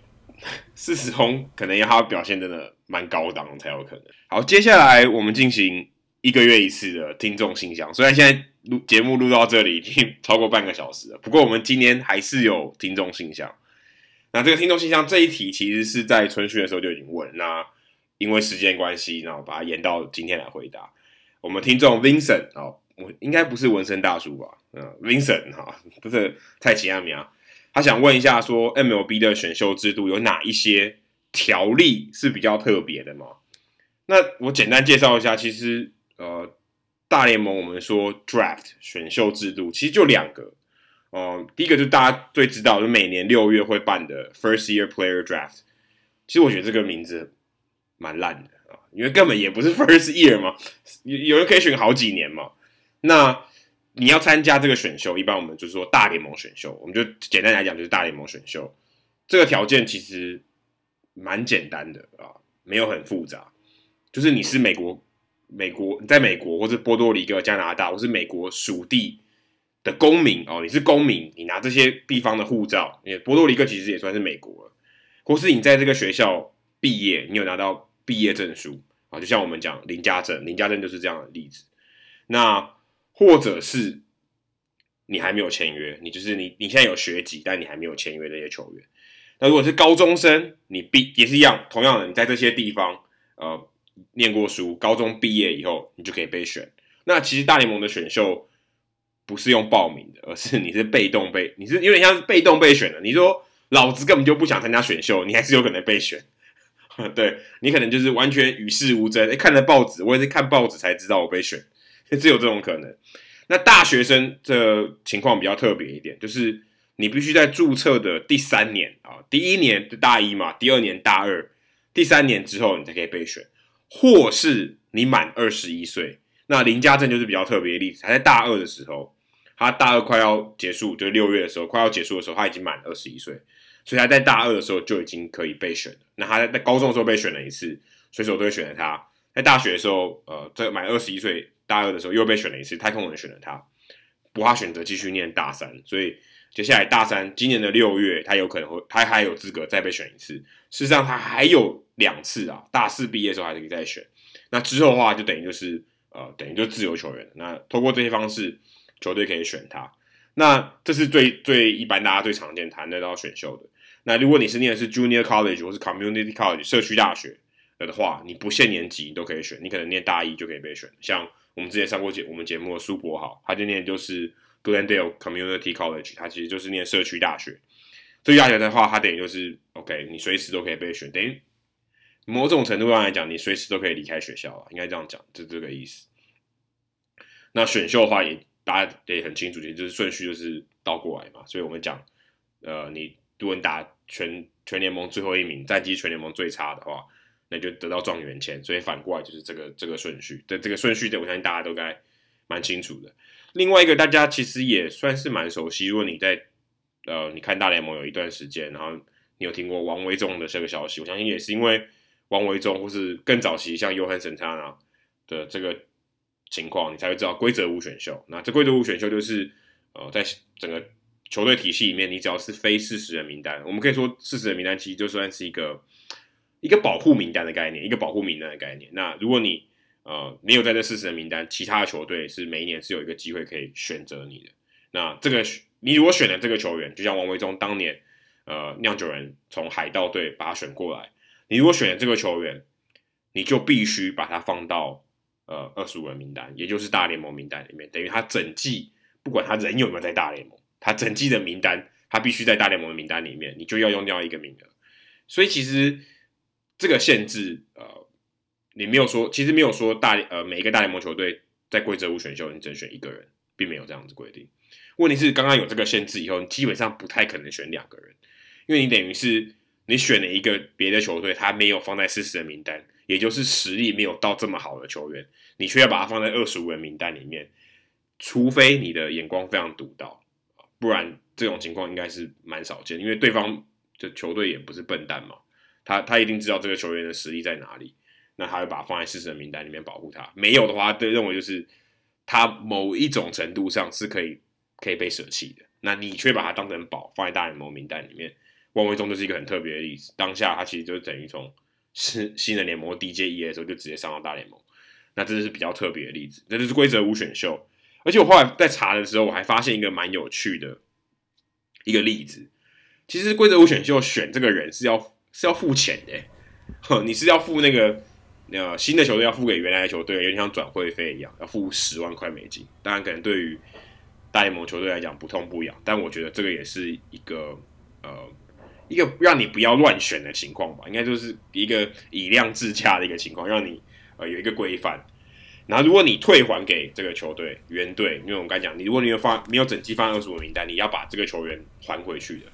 四十轰，可能要他表现真的蛮高档才有可能。好，接下来我们进行一个月一次的听众信箱。虽然现在录节目录到这里已经超过半个小时了，不过我们今天还是有听众信箱。那这个听众信箱这一题其实是在春训的时候就已经问，那因为时间关系，那我把它延到今天来回答。我们听众 Vincent 哦，我应该不是纹身大叔吧？嗯，Vincent 哈，不是蔡奇阿米啊，他想问一下说，MLB 的选秀制度有哪一些条例是比较特别的吗？那我简单介绍一下，其实呃，大联盟我们说 Draft 选秀制度其实就两个。哦、第一个就是大家最知道，就每年六月会办的 First Year Player Draft。其实我觉得这个名字蛮烂的啊，因为根本也不是 First Year 嘛，有有人可以选好几年嘛。那你要参加这个选秀，一般我们就是说大联盟选秀，我们就简单来讲就是大联盟选秀。这个条件其实蛮简单的啊，没有很复杂，就是你是美国，美国你在美国或者波多黎各、加拿大或是美国属地。的公民哦，你是公民，你拿这些地方的护照，因为波多黎各其实也算是美国了，或是你在这个学校毕业，你有拿到毕业证书啊，就像我们讲林家正，林家正就是这样的例子。那或者是你还没有签约，你就是你你现在有学籍，但你还没有签约的一些球员。那如果是高中生，你毕也是一样，同样的，你在这些地方呃念过书，高中毕业以后，你就可以被选。那其实大联盟的选秀。不是用报名的，而是你是被动被，你是有点像是被动被选的。你说老子根本就不想参加选秀，你还是有可能被选。对，你可能就是完全与世无争。哎，看了报纸，我也是看报纸才知道我被选，只有这种可能。那大学生这情况比较特别一点，就是你必须在注册的第三年啊，第一年就大一嘛，第二年大二，第三年之后你才可以被选，或是你满二十一岁。那林家正就是比较特别的例子，他在大二的时候。他大二快要结束，就六月的时候快要结束的时候，他已经满二十一岁，所以他在大二的时候就已经可以被选了。那他在高中的时候被选了一次，水手队选了他。在大学的时候，呃，这满二十一岁大二的时候又被选了一次，太空人选了他。不过他选择继续念大三，所以接下来大三今年的六月，他有可能会，他还有资格再被选一次。事实上，他还有两次啊，大四毕业的时候还可以再选。那之后的话，就等于就是呃，等于就自由球员。那透过这些方式。球队可以选他，那这是最最一般大家最常见谈得到选秀的。那如果你是念的是 Junior College 或是 Community College 社区大学的话，你不限年级你都可以选，你可能念大一就可以被选。像我们之前上过节我们节目的苏博豪，他就念就是 Glendale Community College，他其实就是念社区大学。社区大学的话，他等于就是 OK，你随时都可以被选，等于某种程度上来讲，你随时都可以离开学校了，应该这样讲，就这个意思。那选秀的话也。大家也很清楚，其实就是顺序就是倒过来嘛，所以我们讲，呃，你如果你打全全联盟最后一名，战绩全联盟最差的话，那就得到状元签，所以反过来就是这个这个顺序。这这个顺序的，我相信大家都该蛮清楚的。另外一个大家其实也算是蛮熟悉，如果你在呃你看大联盟有一段时间，然后你有听过王维中的这个消息，我相信也是因为王维中或是更早期像 Johan Santana 的这个。情况你才会知道规则五选秀。那这规则五选秀就是，呃，在整个球队体系里面，你只要是非四十人名单，我们可以说四十人名单其实就算是一个一个保护名单的概念，一个保护名单的概念。那如果你呃没有在这四十人名单，其他的球队是每一年是有一个机会可以选择你的。那这个你如果选了这个球员，就像王维中当年，呃，酿酒人从海盗队把他选过来，你如果选了这个球员，你就必须把他放到。呃，二十五人名单，也就是大联盟名单里面，等于他整季不管他人有没有在大联盟，他整季的名单，他必须在大联盟的名单里面，你就要用掉一个名额。所以其实这个限制，呃，你没有说，其实没有说大呃每一个大联盟球队在规则五选秀，你只能选一个人，并没有这样子规定。问题是刚刚有这个限制以后，你基本上不太可能选两个人，因为你等于是你选了一个别的球队，他没有放在四十人名单。也就是实力没有到这么好的球员，你却要把他放在二十五人名单里面，除非你的眼光非常独到，不然这种情况应该是蛮少见。因为对方的球队也不是笨蛋嘛，他他一定知道这个球员的实力在哪里，那他会把他放在四十人名单里面保护他。没有的话，对认为就是他某一种程度上是可以可以被舍弃的，那你却把他当成宝放在大联盟名单里面。王维中就是一个很特别的例子，当下他其实就等于从。是新的联盟 DJE 的时候就直接上到大联盟，那这是比较特别的例子。这就是规则五选秀，而且我后来在查的时候，我还发现一个蛮有趣的一个例子，其实规则五选秀选这个人是要是要付钱的，哼，你是要付那个呃新的球队要付给原来的球队，有点像转会费一样，要付十万块美金。当然，可能对于大联盟球队来讲不痛不痒，但我觉得这个也是一个呃一个让你不要乱选的情况吧，应该就是一个以量制价的一个情况，让你呃有一个规范。然后，如果你退还给这个球队原队，因为我们刚讲，你如果你有放没有整季放二十五名单，你要把这个球员还回去的。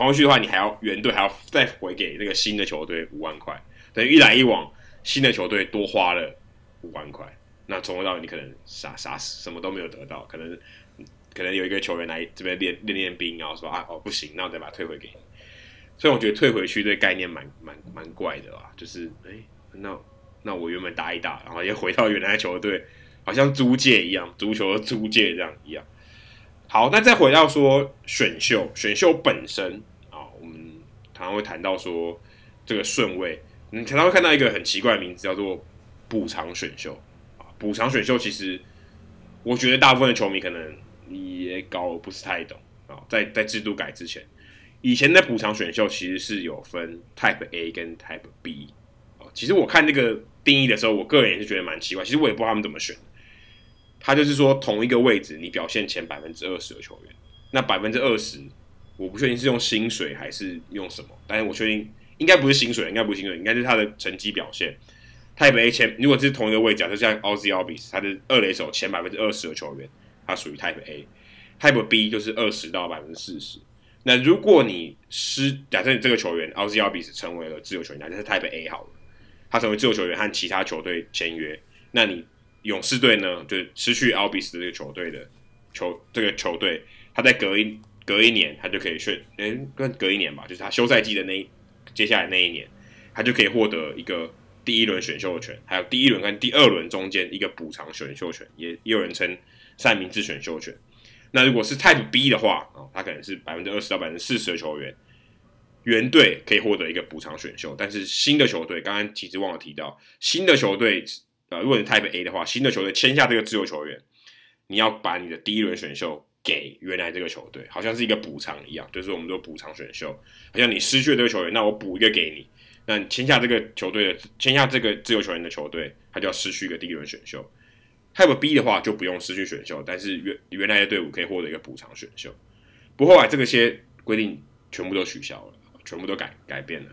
还回去的话，你还要原队还要再回给那个新的球队五万块，等于一来一往，新的球队多花了五万块。那从头到你可能傻傻死，什么都没有得到，可能可能有一个球员来这边练练练兵，然后说啊哦不行，那我再把它退回给你。所以我觉得退回去这概念蛮蛮蛮怪的啦，就是哎那。那我原本打一打，然后又回到原来的球队，好像租借一样，足球的租借这样一样。好，那再回到说选秀，选秀本身，常常会谈到说这个顺位，你常常会看到一个很奇怪的名字叫做补偿选秀啊。补偿选秀其实，我觉得大部分的球迷可能也搞不是太懂啊。在在制度改之前，以前的补偿选秀其实是有分 Type A 跟 Type B 啊。其实我看这个。定义的时候，我个人也是觉得蛮奇怪。其实我也不知道他们怎么选。他就是说，同一个位置，你表现前百分之二十的球员，那百分之二十，我不确定是用薪水还是用什么，但是我确定应该不是薪水，应该不是薪水，应该是他的成绩表现。Type A 前，如果是同一个位置，就像 Ozzy a l b i s 他的二垒手前百分之二十的球员，他属于 Type A。Type B 就是二十到百分之四十。那如果你失，假设你这个球员 Ozzy Obis 成为了自由球员，那就是 Type A 好了。他成为自由球员和其他球队签约，那你勇士队呢？就失去 a l b i s 这个球队的球这个球队，他在隔一隔一年，他就可以选，诶，跟隔一年吧，就是他休赛季的那一接下来那一年，他就可以获得一个第一轮选秀权，还有第一轮跟第二轮中间一个补偿选秀权，也也有人称三明治选秀权。那如果是 Type B 的话，哦，他可能是百分之二十到百分之四十的球员。原队可以获得一个补偿选秀，但是新的球队，刚刚其实忘了提到，新的球队，呃，如果你 Type A 的话，新的球队签下这个自由球员，你要把你的第一轮选秀给原来这个球队，好像是一个补偿一样，就是我们说补偿选秀，好像你失去了这个球员，那我补一个给你，那你签下这个球队的，签下这个自由球员的球队，他就要失去一个第一轮选秀。Type B 的话就不用失去选秀，但是原原来的队伍可以获得一个补偿选秀。不过后来这个些规定全部都取消了。全部都改改变了，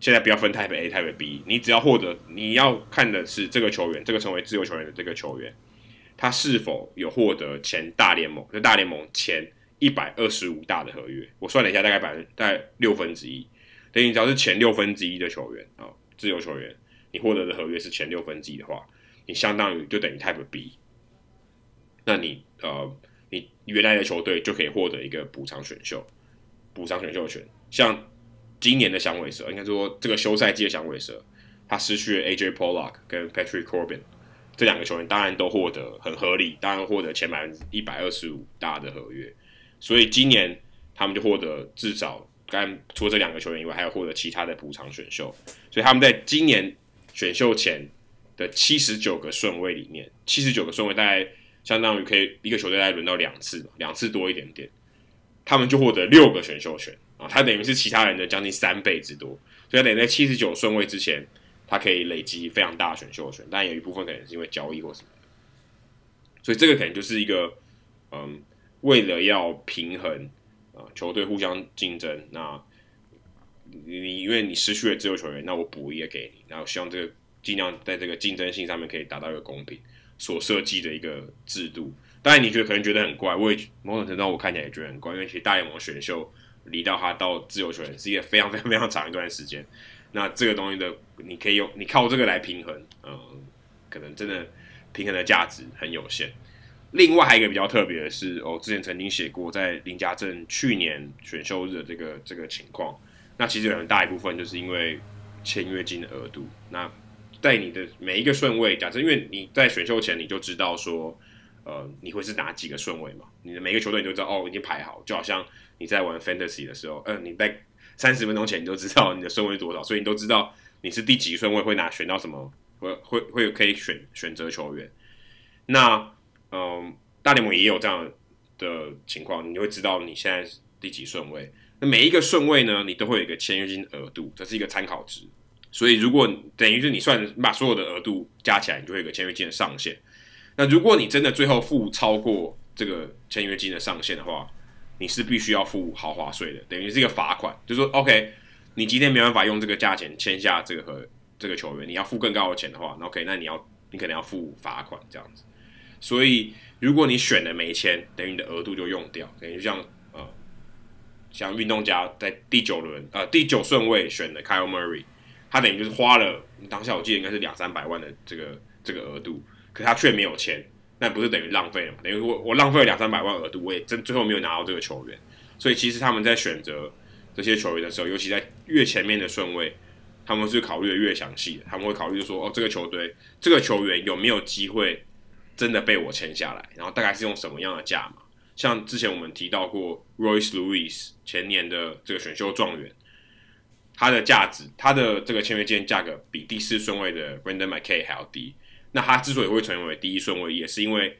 现在不要分 Type A、Type B，你只要获得，你要看的是这个球员，这个成为自由球员的这个球员，他是否有获得前大联盟，就大联盟前一百二十五大的合约。我算了一下，大概百分大概六分之一，等于你只要是前六分之一的球员啊，自由球员，你获得的合约是前六分之一的话，你相当于就等于 Type B，那你呃，你原来的球队就可以获得一个补偿选秀，补偿选秀权。像今年的响尾蛇，应该说这个休赛季的响尾蛇，他失去了 AJ Pollock 跟 Patrick Corbin 这两个球员，当然都获得很合理，当然获得前百分之一百二十五大的合约，所以今年他们就获得至少，刚除了这两个球员以外，还有获得其他的补偿选秀，所以他们在今年选秀前的七十九个顺位里面，七十九个顺位大概相当于可以一个球队大概轮到两次，两次多一点点，他们就获得六个选秀权。啊，他等于是其他人的将近三倍之多，所以他等在七十九顺位之前，他可以累积非常大的选秀权，但有一部分可能是因为交易或什么，所以这个可能就是一个，嗯，为了要平衡啊球队互相竞争，那你因为你失去了自由球员，那我补一个给你，然后希望这个尽量在这个竞争性上面可以达到一个公平所设计的一个制度。当然，你觉得可能觉得很怪，我也某种程度上我看起来也觉得很怪，因为其实大联盟选秀。离到他到自由球员是一个非常非常非常长一段时间，那这个东西的你可以用你靠这个来平衡，嗯，可能真的平衡的价值很有限。另外还有一个比较特别的是，我、哦、之前曾经写过在林家镇去年选秀日的这个这个情况，那其实有很大一部分就是因为签约金的额度。那在你的每一个顺位，假设因为你在选秀前你就知道说，呃，你会是哪几个顺位嘛？你的每个球队你都知道哦，已经排好，就好像。你在玩 Fantasy 的时候，呃，你在三十分钟前你都知道你的顺位多少，所以你都知道你是第几顺位会拿选到什么，会会会可以选选择球员。那嗯，大联盟也有这样的情况，你会知道你现在第几顺位。那每一个顺位呢，你都会有一个签约金额度，这是一个参考值。所以如果等于是你算你把所有的额度加起来，你就会有一个签约金的上限。那如果你真的最后付超过这个签约金的上限的话，你是必须要付豪华税的，等于是一个罚款。就说，OK，你今天没办法用这个价钱签下这个和这个球员，你要付更高的钱的话，OK，那你要你可能要付罚款这样子。所以如果你选了没签，等于你的额度就用掉，等于像呃，像运动家在第九轮呃第九顺位选的 Kyle Murray，他等于就是花了当下我记得应该是两三百万的这个这个额度，可他却没有签。那不是等于浪费了嘛？等于我我浪费了两三百万额度，我也真最后没有拿到这个球员。所以其实他们在选择这些球员的时候，尤其在越前面的顺位，他们是考虑的越详细的。他们会考虑说，哦，这个球队这个球员有没有机会真的被我签下来？然后大概是用什么样的价码？像之前我们提到过，Royce Lewis 前年的这个选秀状元，他的价值，他的这个签约金价格比第四顺位的 Brendan McKay 还要低。那他之所以会成为第一顺位，也是因为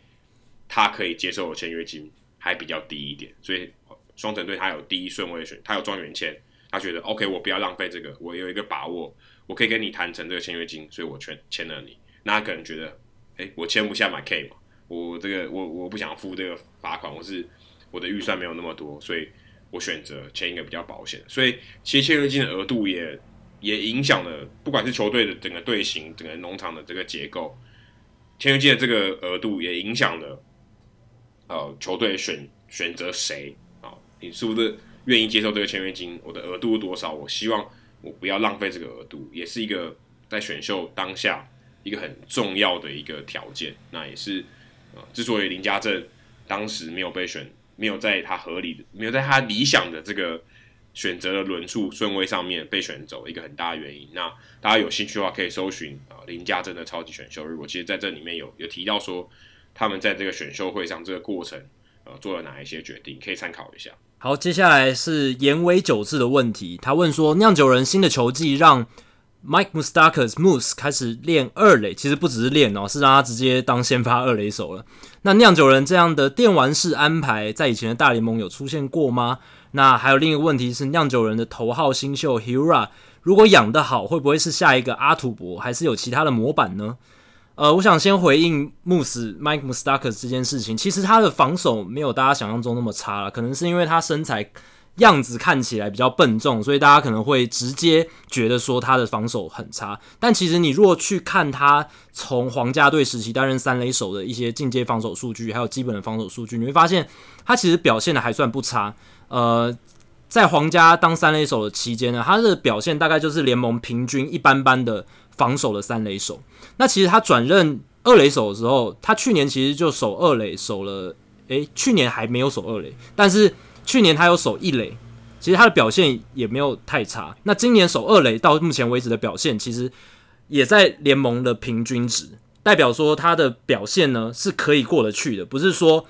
他可以接受的签约金还比较低一点，所以双城队他有第一顺位选，他有状元签，他觉得 OK，我不要浪费这个，我有一个把握，我可以跟你谈成这个签约金，所以我签签了你。那他可能觉得，哎、我签不下买 K 嘛，我这个我我不想付这个罚款，我是我的预算没有那么多，所以我选择签一个比较保险。所以其实签约金的额度也。也影响了，不管是球队的整个队形，整个农场的这个结构，签约金的这个额度也影响了，呃，球队选选择谁啊？你是不是愿意接受这个签约金？我的额度是多少？我希望我不要浪费这个额度，也是一个在选秀当下一个很重要的一个条件。那也是呃，之所以林家正当时没有被选，没有在他合理的，没有在他理想的这个。选择的轮数顺位上面被选走一个很大的原因。那大家有兴趣的话，可以搜寻啊林家珍的超级选秀日。我其实在这里面有有提到说，他们在这个选秀会上这个过程呃做了哪一些决定，可以参考一下。好，接下来是言尾久志的问题。他问说，酿酒人新的球季让 Mike m u s t a k a s Moose 开始练二垒，其实不只是练哦，是让他直接当先发二垒手了。那酿酒人这样的电玩式安排，在以前的大联盟有出现过吗？那还有另一个问题是，酿酒人的头号新秀 Hira 如果养得好，会不会是下一个阿土伯，还是有其他的模板呢？呃，我想先回应穆斯 Mike Mustakas 这件事情，其实他的防守没有大家想象中那么差了，可能是因为他身材样子看起来比较笨重，所以大家可能会直接觉得说他的防守很差。但其实你如果去看他从皇家队时期担任三垒手的一些进阶防守数据，还有基本的防守数据，你会发现他其实表现的还算不差。呃，在皇家当三垒手的期间呢，他的表现大概就是联盟平均一般般的防守的三垒手。那其实他转任二垒手的时候，他去年其实就守二垒守了，诶，去年还没有守二垒，但是去年他有守一垒，其实他的表现也没有太差。那今年守二垒到目前为止的表现，其实也在联盟的平均值，代表说他的表现呢是可以过得去的，不是说。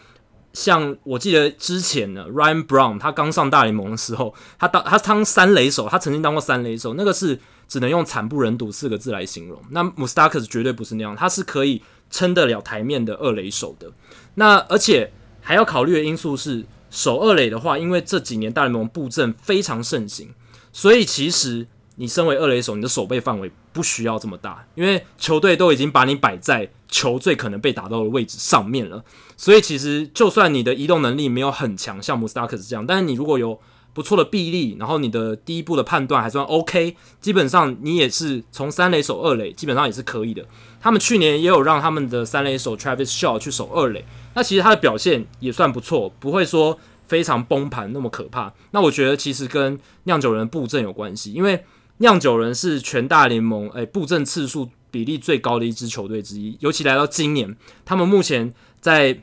像我记得之前呢，Ryan Brown 他刚上大联盟的时候，他当他当三垒手，他曾经当过三垒手，那个是只能用惨不忍睹四个字来形容。那 m u s t a k a s 绝对不是那样，他是可以撑得了台面的二垒手的。那而且还要考虑的因素是，守二垒的话，因为这几年大联盟布阵非常盛行，所以其实你身为二垒手，你的守备范围不需要这么大，因为球队都已经把你摆在球最可能被打到的位置上面了。所以其实，就算你的移动能力没有很强，像 Moustakas 这样，但是你如果有不错的臂力，然后你的第一步的判断还算 OK，基本上你也是从三垒守二垒，基本上也是可以的。他们去年也有让他们的三垒手 Travis Shaw 去守二垒，那其实他的表现也算不错，不会说非常崩盘那么可怕。那我觉得其实跟酿酒人布阵有关系，因为酿酒人是全大联盟诶布阵次数比例最高的一支球队之一，尤其来到今年，他们目前在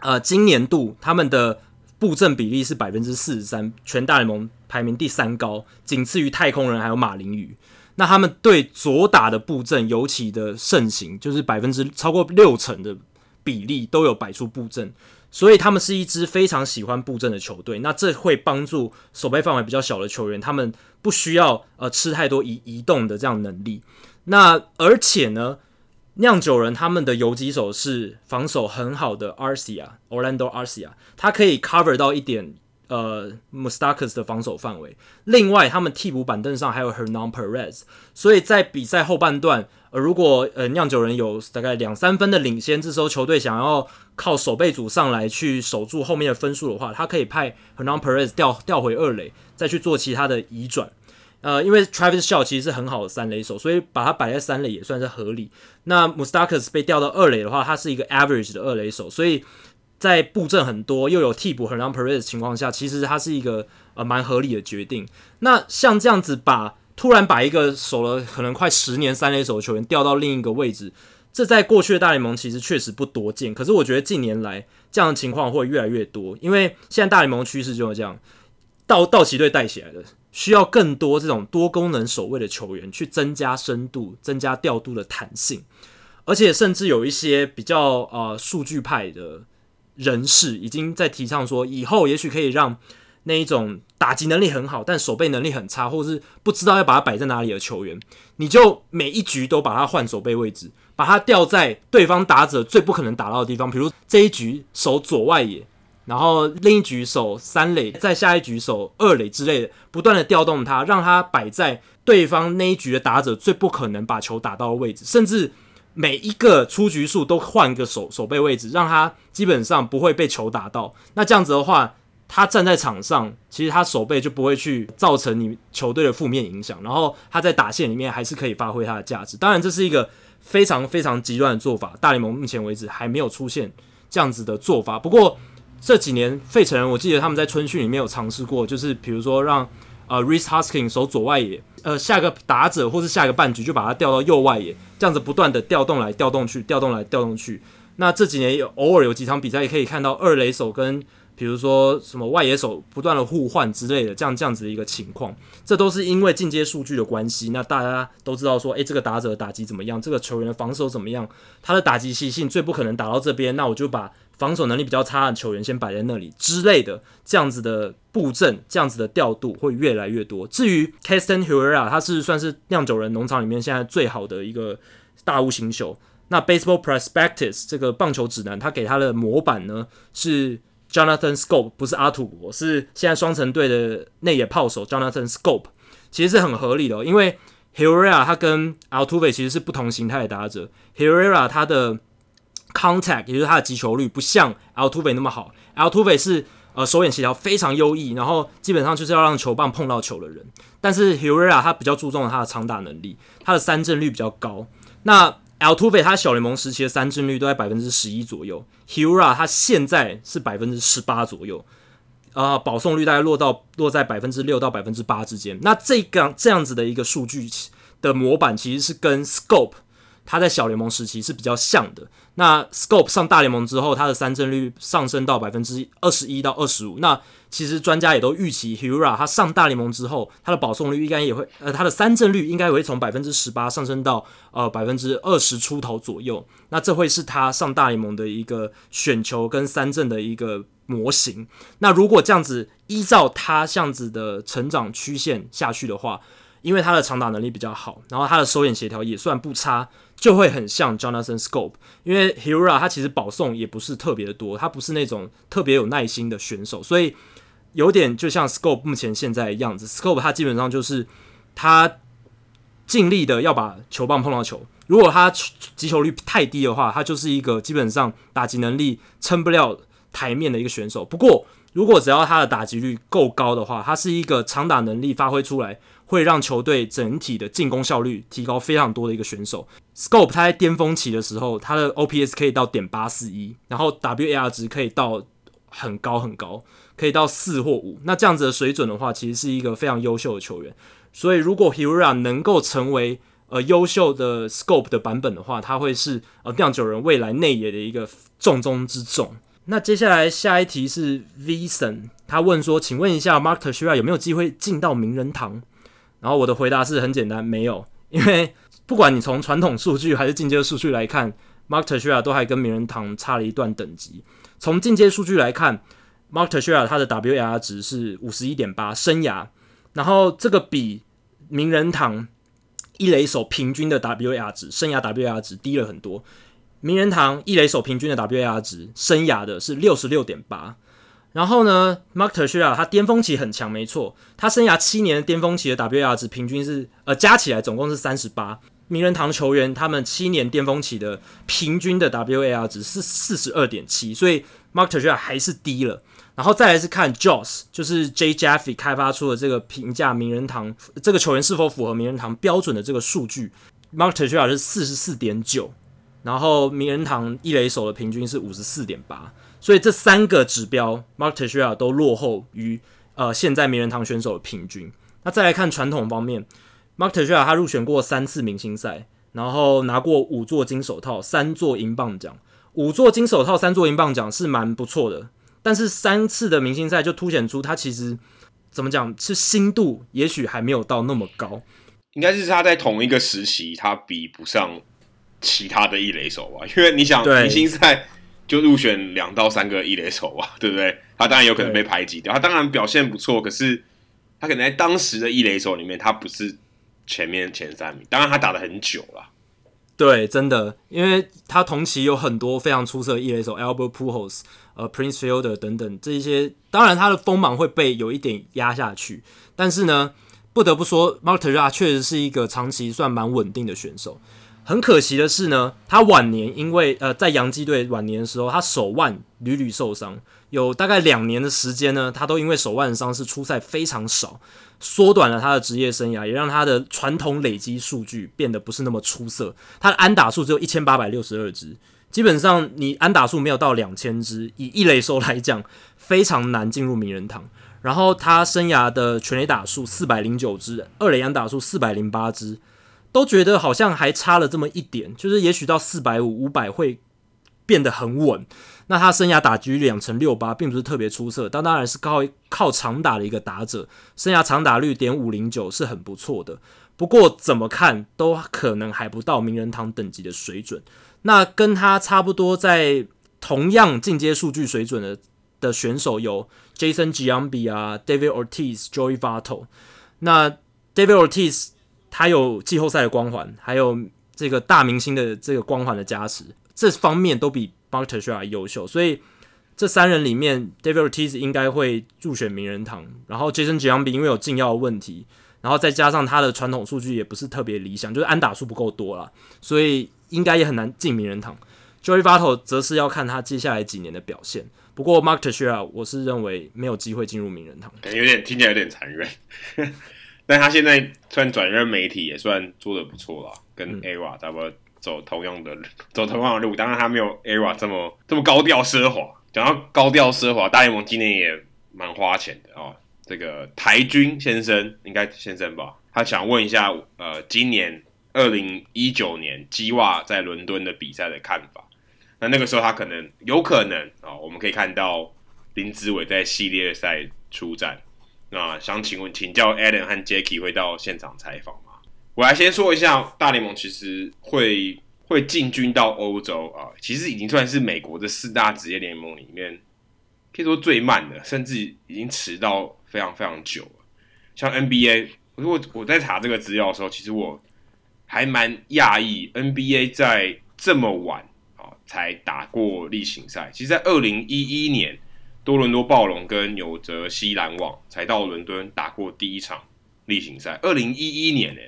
呃，今年度他们的布阵比例是百分之四十三，全大联盟排名第三高，仅次于太空人还有马林鱼。那他们对左打的布阵尤其的盛行，就是百分之超过六成的比例都有摆出布阵，所以他们是一支非常喜欢布阵的球队。那这会帮助守备范围比较小的球员，他们不需要呃吃太多移移动的这样能力。那而且呢，酿酒人他们的游击手是防守很好的 Arcia Orlando Arcia，他可以 cover 到一点呃 Mustakas 的防守范围。另外，他们替补板凳上还有 Hernan Perez，所以在比赛后半段，呃，如果呃酿酒人有大概两三分的领先，这时候球队想要靠守备组上来去守住后面的分数的话，他可以派 Hernan Perez 调调回二垒，再去做其他的移转。呃，因为 Travis Shaw 其实是很好的三垒手，所以把他摆在三垒也算是合理。那 m u s t a k a s 被调到二垒的话，他是一个 average 的二垒手，所以在布阵很多又有替补 Hernan Perez 的情况下，其实他是一个呃蛮合理的决定。那像这样子把突然把一个守了可能快十年三垒手的球员调到另一个位置，这在过去的大联盟其实确实不多见。可是我觉得近年来这样的情况会越来越多，因为现在大联盟趋势就是这样，道道奇队带起来的。需要更多这种多功能守卫的球员去增加深度、增加调度的弹性，而且甚至有一些比较呃数据派的人士已经在提倡说，以后也许可以让那一种打击能力很好但守备能力很差，或者是不知道要把它摆在哪里的球员，你就每一局都把它换守备位置，把它调在对方打者最不可能打到的地方，比如这一局守左外野。然后另一局守三垒，在下一局守二垒之类的，不断的调动他，让他摆在对方那一局的打者最不可能把球打到的位置，甚至每一个出局数都换个守守备位置，让他基本上不会被球打到。那这样子的话，他站在场上，其实他守备就不会去造成你球队的负面影响，然后他在打线里面还是可以发挥他的价值。当然，这是一个非常非常极端的做法，大联盟目前为止还没有出现这样子的做法。不过，这几年费城人，我记得他们在春训里面有尝试过，就是比如说让呃 RIS HUSKING 守左外野，呃下个打者或是下个半局就把他调到右外野，这样子不断的调动来调动去，调动来调动去。那这几年有偶尔有几场比赛也可以看到二垒手跟比如说什么外野手不断的互换之类的，这样这样子的一个情况，这都是因为进阶数据的关系。那大家都知道说，诶，这个打者的打击怎么样？这个球员的防守怎么样？他的打击习性最不可能打到这边，那我就把。防守能力比较差的球员先摆在那里之类的，这样子的布阵，这样子的调度会越来越多。至于 Keston Hiura，他是算是酿酒人农场里面现在最好的一个大物新秀。那 Baseball Prospectus 这个棒球指南，他给他的模板呢是 Jonathan Scope 不是阿土伯，是现在双城队的内野炮手 Jonathan Scope，其实是很合理的，因为 Hiura 他跟 Altuve 其实是不同形态的打者，Hiura 他的 Contact，也就是他的击球率不像 Altuve 那么好。Altuve 是呃手眼协调非常优异，然后基本上就是要让球棒碰到球的人。但是 Herrera 他比较注重他的长打能力，他的三振率比较高。那 Altuve 他小联盟时期的三振率都在百分之十一左右，Hiura 他现在是百分之十八左右，呃保送率大概落到落在百分之六到百分之八之间。那这个这样子的一个数据的模板其实是跟 Schoop。他在小联盟时期是比较像的。那 Schoop 上大联盟之后，他的三振率上升到百分之二十一到二十五。那其实专家也都预期 Hiura 他上大联盟之后，他的保送率应该也会，呃，他的三振率应该也会从百分之十八上升到呃百分之二十出头左右。那这会是他上大联盟的一个选球跟三振的一个模型。那如果这样子依照他这样子的成长曲线下去的话，因为他的长打能力比较好，然后他的手眼协调也算不差。就会很像 Jonathan Scope 因为 Hiura 他其实保送也不是特别的多，他不是那种特别有耐心的选手，所以有点就像 Scope 目前现在的样子。，Scope 他基本上就是他尽力的要把球棒碰到球，如果他击球率太低的话，他就是一个基本上打击能力撑不了台面的一个选手。不过如果只要他的打击率够高的话，他是一个长打能力发挥出来，会让球队整体的进攻效率提高非常多的一个选手。Scope 他在巅峰期的时候，他的 OPS 可以到点八四一，然后 WAR 值可以到很高很高，可以到四或五。那这样子的水准的话，其实是一个非常优秀的球员。所以如果 Hira 能够成为呃优秀的 Scope 的版本的话，他会是呃酿酒人未来内野的一个重中之重。那接下来下一题是 Vison，他问说，请问一下 Mark Teixeira 有没有机会进到名人堂？然后我的回答是很简单，没有，因为不管你从传统数据还是进阶数据来看，Mark Teixeira 都还跟名人堂差了一段等级。从进阶数据来看，Mark Teixeira 他的 WAR 值是五十一点八，生涯，然后这个比名人堂一垒手平均的 WAR 值，生涯 WAR 值低了很多。名人堂一垒手平均的 WAR 值，生涯的是六十六点八。然后呢，Mark Teixeira 他巅峰期很强，没错，他生涯七年巅峰期的 WAR 值平均是呃加起来总共是三十八。名人堂球员他们七年巅峰期的平均的 WAR 值是四十二点七，所以 Mark Teixeira 还是低了。然后再来是看 JOS，就是 J Jaffe 开发出的这个评价名人堂这个球员是否符合名人堂标准的这个数据，Mark Teixeira 是四十四点九，然后名人堂一垒手的平均是五十四点八。所以这三个指标，Mark Teixeira 都落后于呃现在名人堂选手的平均。那再来看传统方面，Mark Teixeira 他入选过三次明星赛，然后拿过五座金手套、三座银棒奖。五座金手套、三座银棒奖是蛮不错的，但是三次的明星赛就凸显出他其实怎么讲，是心度也许还没有到那么高。应该是他在同一个时期，他比不上其他的一垒手吧？因为你想明星赛。就入选两到三个一垒手吧，对不对？他当然有可能被排挤掉。他当然表现不错，可是他可能在当时的一垒手里面，他不是前面前三名。当然，他打了很久了。对，真的，因为他同期有很多非常出色的一垒手，Albert Pujols、呃 Prince Fielder 等等这一些。当然，他的锋芒会被有一点压下去，但是呢，不得不说 m a r t e r a 确实是一个长期算蛮稳定的选手。很可惜的是呢，他晚年因为呃在洋基队晚年的时候，他手腕屡屡受伤，有大概两年的时间呢，他都因为手腕伤势出赛非常少，缩短了他的职业生涯，也让他的传统累积数据变得不是那么出色。他的安打数只有一千八百六十二支，基本上你安打数没有到两千支，以一垒手来讲，非常难进入名人堂。然后他生涯的全垒打数四百零九支，二垒安打数四百零八支。都觉得好像还差了这么一点，就是也许到四百五、五百会变得很稳。那他生涯打击两成六八，并不是特别出色，但当然是靠靠长打的一个打者，生涯长打率点五零九是很不错的。不过怎么看都可能还不到名人堂等级的水准。那跟他差不多在同样进阶数据水准的的选手有 Jason Giambi 啊、David Ortiz、Joey Votto。那 David Ortiz。他有季后赛的光环，还有这个大明星的这个光环的加持，这方面都比 Bartolo 优秀，所以这三人里面，David Ortiz 应该会入选名人堂。然后 Jason Giambi 因为有禁药问题，然后再加上他的传统数据也不是特别理想，就是安打数不够多啦，所以应该也很难进名人堂。Joey Votto 则是要看他接下来几年的表现。不过 Mark Teixeira 我是认为没有机会进入名人堂，有点听起来有点残忍。但他现在算转任媒体，也算做的不错了，跟 ERA 差不多走同样的 走同样的路。当然他没有 ERA 这么这么高调奢华。讲到高调奢华，大联盟今年也蛮花钱的哦。这个台军先生应该先生吧？他想问一下，呃，今年二零一九年基袜在伦敦的比赛的看法。那那个时候他可能有可能啊、我们可以看到林子伟在系列赛出战。那想请问，请教 Adam 和 Jacky 会到现场采访吗？我来先说一下，大联盟其实会会进军到欧洲啊，其实已经算是美国的四大职业联盟里面可以说最慢的，甚至已经迟到非常非常久了。像 NBA，如果我在查这个资料的时候，其实我还蛮讶异，NBA 在这么晚啊才打过例行赛。其实，在二零一一年。多伦多暴龙跟纽泽西篮网才到伦敦打过第一场例行赛，二零一一年呢，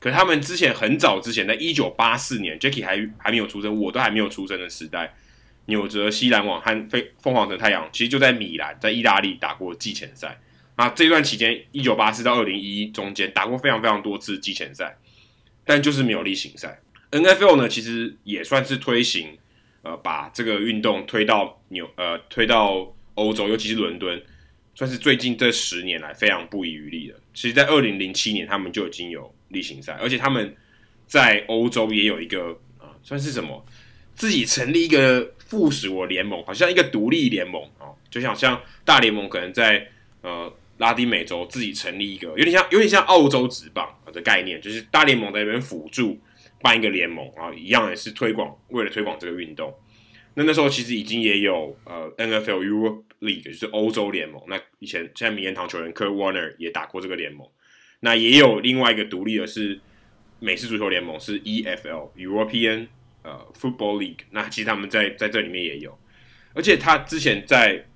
可他们之前很早之前，在一九八四年，Jackie 还还没有出生，我都还没有出生的时代，纽泽西篮网和飞凤凰城太阳其实就在米兰，在意大利打过季前赛。那这段期间，一九八四到二零一一中间打过非常非常多次季前赛，但就是没有例行赛。NFL 呢，其实也算是推行。呃，把这个运动推到纽呃，推到欧洲，尤其是伦敦，算是最近这十年来非常不遗余力的。其实，在二零零七年，他们就已经有例行赛，而且他们在欧洲也有一个啊、呃，算是什么，自己成立一个附属联盟，好像一个独立联盟啊、哦，就像像大联盟可能在呃拉丁美洲自己成立一个，有点像有点像澳洲职棒的概念，就是大联盟在那边辅助。办一个联盟啊，一样也是推广，为了推广这个运动。那那时候其实已经也有呃 NFL Europe League，就是欧洲联盟。那以前现在名人堂球员 Kurt Warner 也打过这个联盟。那也有另外一个独立的是美式足球联盟，是 EFL European 呃 Football League。那其实他们在在这里面也有，而且他之前在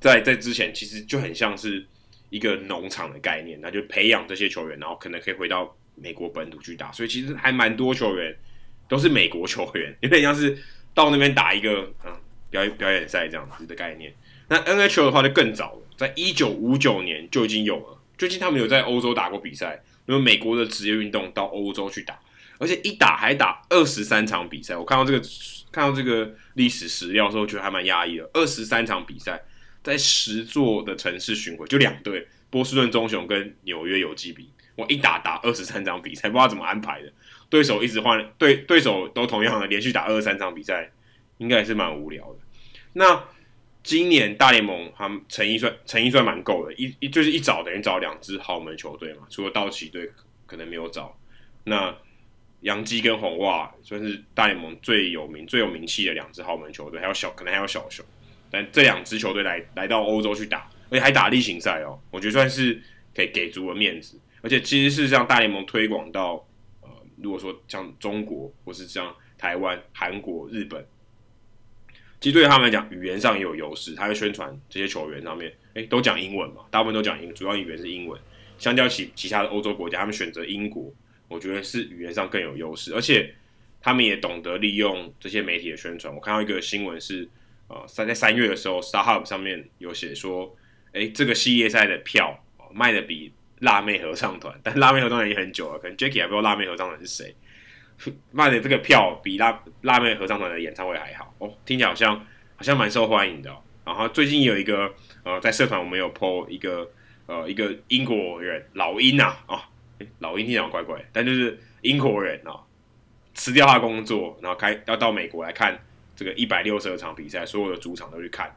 在在之前其实就很像是一个农场的概念，那就培养这些球员，然后可能可以回到美国本土去打，所以其实还蛮多球员都是美国球员，有点像是到那边打一个嗯表演表演赛这样子的概念。那 NHL 的话就更早了，在一九五九年就已经有了，最近他们有在欧洲打过比赛，因为美国的职业运动到欧洲去打，而且一打还打二十三场比赛，我看到这个看到这个历史史料的时候，觉得还蛮压抑的，二十三场比赛。在十座的城市巡回，就两队，波士顿棕熊跟纽约游骑兵。我一打打二十三场比赛，不知道怎么安排的。对手一直换，对对手都同样的连续打二十三场比赛，应该也是蛮无聊的。那今年大联盟他们诚意算诚意算蛮够的，一一就是一找等于找两支豪门球队嘛，除了道奇队可能没有找。那洋基跟红袜算是大联盟最有名最有名气的两支豪门球队，还有小可能还有小熊。但这两支球队来来到欧洲去打，而且还打例行赛哦，我觉得算是可以给足了面子。而且其实是让大联盟推广到呃，如果说像中国或是像台湾、韩国、日本，其实对他们来讲，语言上也有优势。他会宣传这些球员上面，哎，都讲英文嘛，大部分都讲英，主要语言是英文。相较起其他的欧洲国家，他们选择英国，我觉得是语言上更有优势，而且他们也懂得利用这些媒体的宣传。我看到一个新闻是。呃，三在三月的时候，StarHub 上面有写说，哎、这个系列赛的票卖的比辣妹合唱团，但辣妹合唱团已经很久了，可能 Jackie 还不知道辣妹合唱团是谁，卖的这个票比辣辣妹合唱团的演唱会还好哦，听起来好像好像蛮受欢迎的、哦。然后最近有一个呃，在社团我们有 po 一个呃一个英国人老英啊啊、哦，老英听起来怪怪，但就是英国人、哦，辞掉他工作，然后开要到美国来看。这个一百六十二场比赛，所有的主场都去看，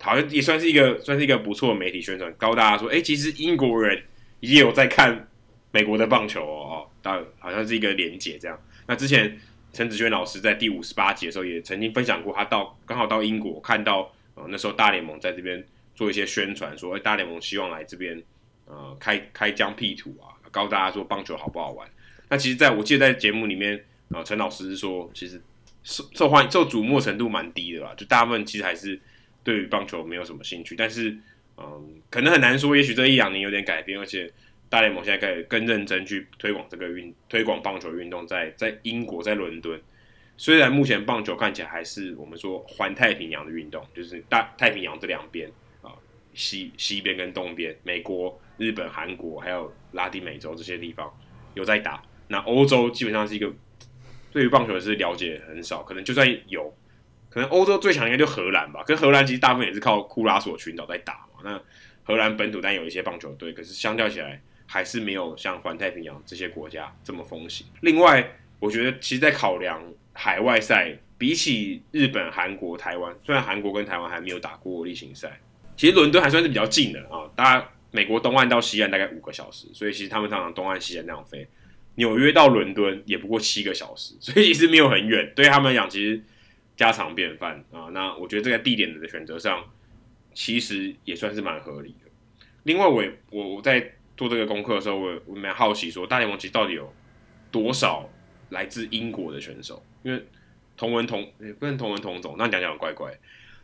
好像也算是一个算是一个不错的媒体宣传，告诉大家说，哎，其实英国人也有在看美国的棒球哦，但好像是一个连结这样。那之前陈子轩老师在第五十八集的时候也曾经分享过，他到刚好到英国看到，呃，那时候大联盟在这边做一些宣传，说，哎，大联盟希望来这边，呃，开开疆辟土啊，告诉大家说棒球好不好玩。那其实在我记得在节目里面，呃，陈老师是说，其实。受受欢、受瞩目程度蛮低的吧？就大部分其实还是对于棒球没有什么兴趣。但是，嗯，可能很难说。也许这一两年有点改变，而且大联盟现在开始更认真去推广这个运、推广棒球运动。在在英国，在伦敦，虽然目前棒球看起来还是我们说环太平洋的运动，就是大太平洋这两边啊，西西边跟东边，美国、日本、韩国还有拉丁美洲这些地方有在打。那欧洲基本上是一个。对于棒球是了解很少，可能就算有，可能欧洲最强应该就荷兰吧。可荷兰其实大部分也是靠库拉索群岛在打嘛。那荷兰本土但有一些棒球队，可是相较起来还是没有像环太平洋这些国家这么风行。另外，我觉得其实，在考量海外赛，比起日本、韩国、台湾，虽然韩国跟台湾还没有打过例行赛，其实伦敦还算是比较近的啊。大家美国东岸到西岸大概五个小时，所以其实他们常常东岸、西岸那样飞。纽约到伦敦也不过七个小时，所以其实没有很远。对他们来讲，其实家常便饭啊。那我觉得这个地点的选择上，其实也算是蛮合理的。另外我，我我我在做这个功课的时候，我我蛮好奇说，大联盟其实到底有多少来自英国的选手？因为同文同也不能同文同种，那讲讲怪怪。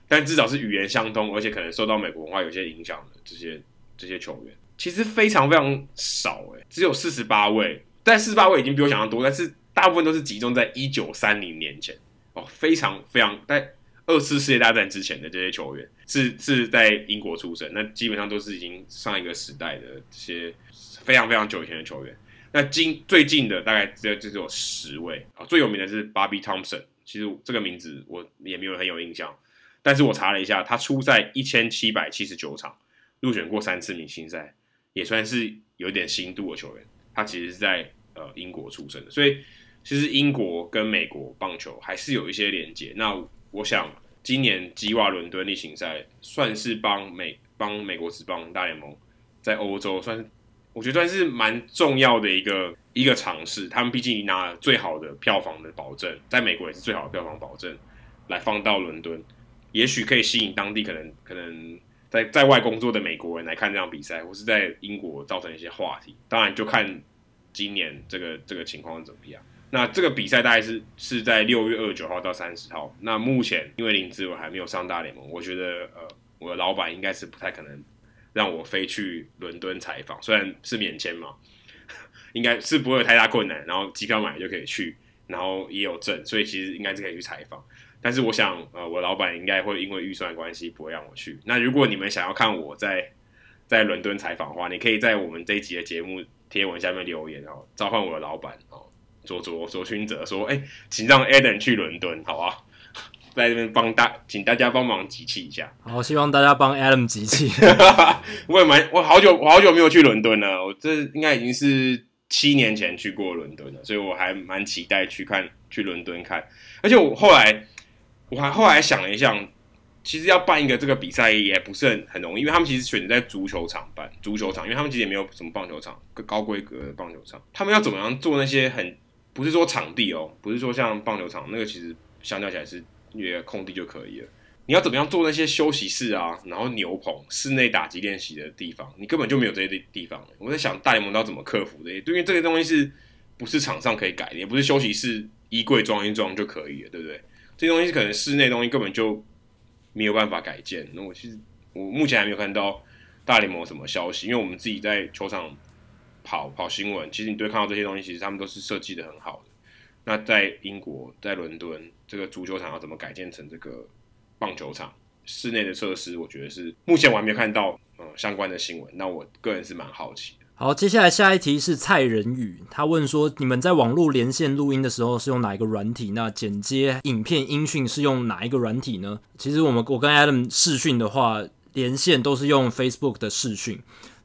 但至少是语言相通，而且可能受到美国文化有些影响的这些这些球员，其实非常非常少诶，只有四十八位。但四十八位已经比我想象多，但是大部分都是集中在一九三零年前哦，非常非常在二次世界大战之前的这些球员是是在英国出生，那基本上都是已经上一个时代的这些非常非常久以前的球员。那今最近的大概只有就只有十位啊，最有名的是 Bobby Thompson，其实这个名字我也没有很有印象，但是我查了一下，他出赛一千七百七十九场，入选过三次明星赛，也算是有点新度的球员。他其实是在呃英国出生的，所以其实英国跟美国棒球还是有一些连接。那我想今年吉瓦伦敦例行赛算是帮美帮美国职棒大联盟在欧洲算是我觉得算是蛮重要的一个一个尝试。他们毕竟拿最好的票房的保证，在美国也是最好的票房保证，来放到伦敦，也许可以吸引当地可能可能。在在外工作的美国人来看这场比赛，或是在英国造成一些话题，当然就看今年这个这个情况怎么样。那这个比赛大概是是在六月二十九号到三十号。那目前因为林志伟还没有上大联盟，我觉得呃，我的老板应该是不太可能让我飞去伦敦采访，虽然是免签嘛，应该是不会有太大困难，然后机票买就可以去，然后也有证，所以其实应该是可以去采访。但是我想，呃，我老板应该会因为预算关系不会让我去。那如果你们想要看我在在伦敦采访的话，你可以在我们这一集的节目贴文下面留言哦，召唤我的老板哦，卓卓卓勋哲说，哎、欸，请让 Adam 去伦敦，好啊，在这边帮大，请大家帮忙集气一下。好，希望大家帮 Adam 集气。我也蛮，我好久我好久没有去伦敦了，我这应该已经是七年前去过伦敦了，所以我还蛮期待去看去伦敦看，而且我后来。我还后来想了一下，其实要办一个这个比赛也不是很很容易，因为他们其实选择在足球场办，足球场，因为他们其实也没有什么棒球场，高规格的棒球场，他们要怎么样做那些很不是说场地哦，不是说像棒球场那个其实相较起来是一个空地就可以了，你要怎么样做那些休息室啊，然后牛棚、室内打击练习的地方，你根本就没有这些地地方。我在想大联盟要怎么克服这些，因为这些东西是不是场上可以改的，也不是休息室衣柜装一装就可以了，对不对？这些东西可能室内东西根本就没有办法改建。那我其实我目前还没有看到大联盟什么消息，因为我们自己在球场跑跑新闻，其实你对看到这些东西，其实他们都是设计的很好的。那在英国，在伦敦，这个足球场要怎么改建成这个棒球场？室内的设施，我觉得是目前我还没有看到嗯相关的新闻。那我个人是蛮好奇。好，接下来下一题是蔡仁宇，他问说：你们在网络连线录音的时候是用哪一个软体？那剪接影片音讯是用哪一个软体呢？其实我们我跟 Adam 视讯的话，连线都是用 Facebook 的视讯。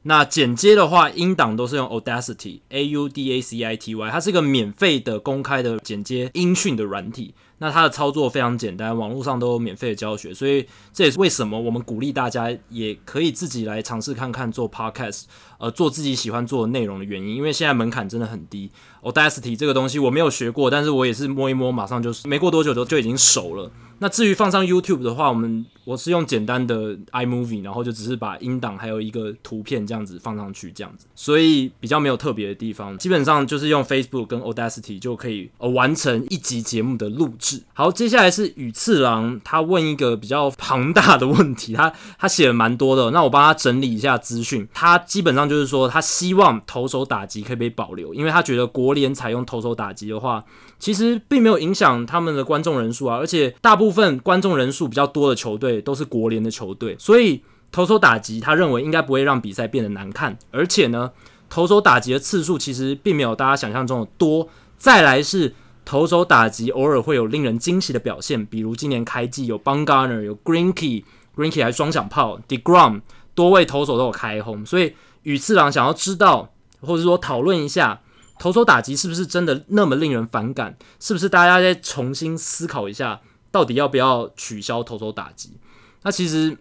那剪接的话，音档都是用 Audacity，A U D A C I T Y，它是一个免费的公开的剪接音讯的软体。那它的操作非常简单，网络上都有免费的教学，所以这也是为什么我们鼓励大家也可以自己来尝试看看做 Podcast，呃，做自己喜欢做的内容的原因。因为现在门槛真的很低，Audacity 这个东西我没有学过，但是我也是摸一摸，马上就是没过多久就就已经熟了。那至于放上 YouTube 的话，我们我是用简单的 iMovie，然后就只是把音档还有一个图片这样子放上去，这样子，所以比较没有特别的地方，基本上就是用 Facebook 跟 Audacity 就可以呃完成一集节目的录制。好，接下来是羽次郎，他问一个比较庞大的问题，他 他写了蛮多的，那我帮他整理一下资讯。他基本上就是说，他希望投手打击可以被保留，因为他觉得国联采用投手打击的话，其实并没有影响他们的观众人数啊，而且大部分观众人数比较多的球队都是国联的球队，所以投手打击他认为应该不会让比赛变得难看，而且呢，投手打击的次数其实并没有大家想象中的多。再来是投手打击偶尔会有令人惊喜的表现，比如今年开季有 Bumgarner 有 Greinke，Greinke 还双响炮，DeGrom 多位投手都有开轰，所以羽次郎想要知道或者说讨论一下。投手打击是不是真的那么令人反感？是不是大家再重新思考一下，到底要不要取消投手打击？那其实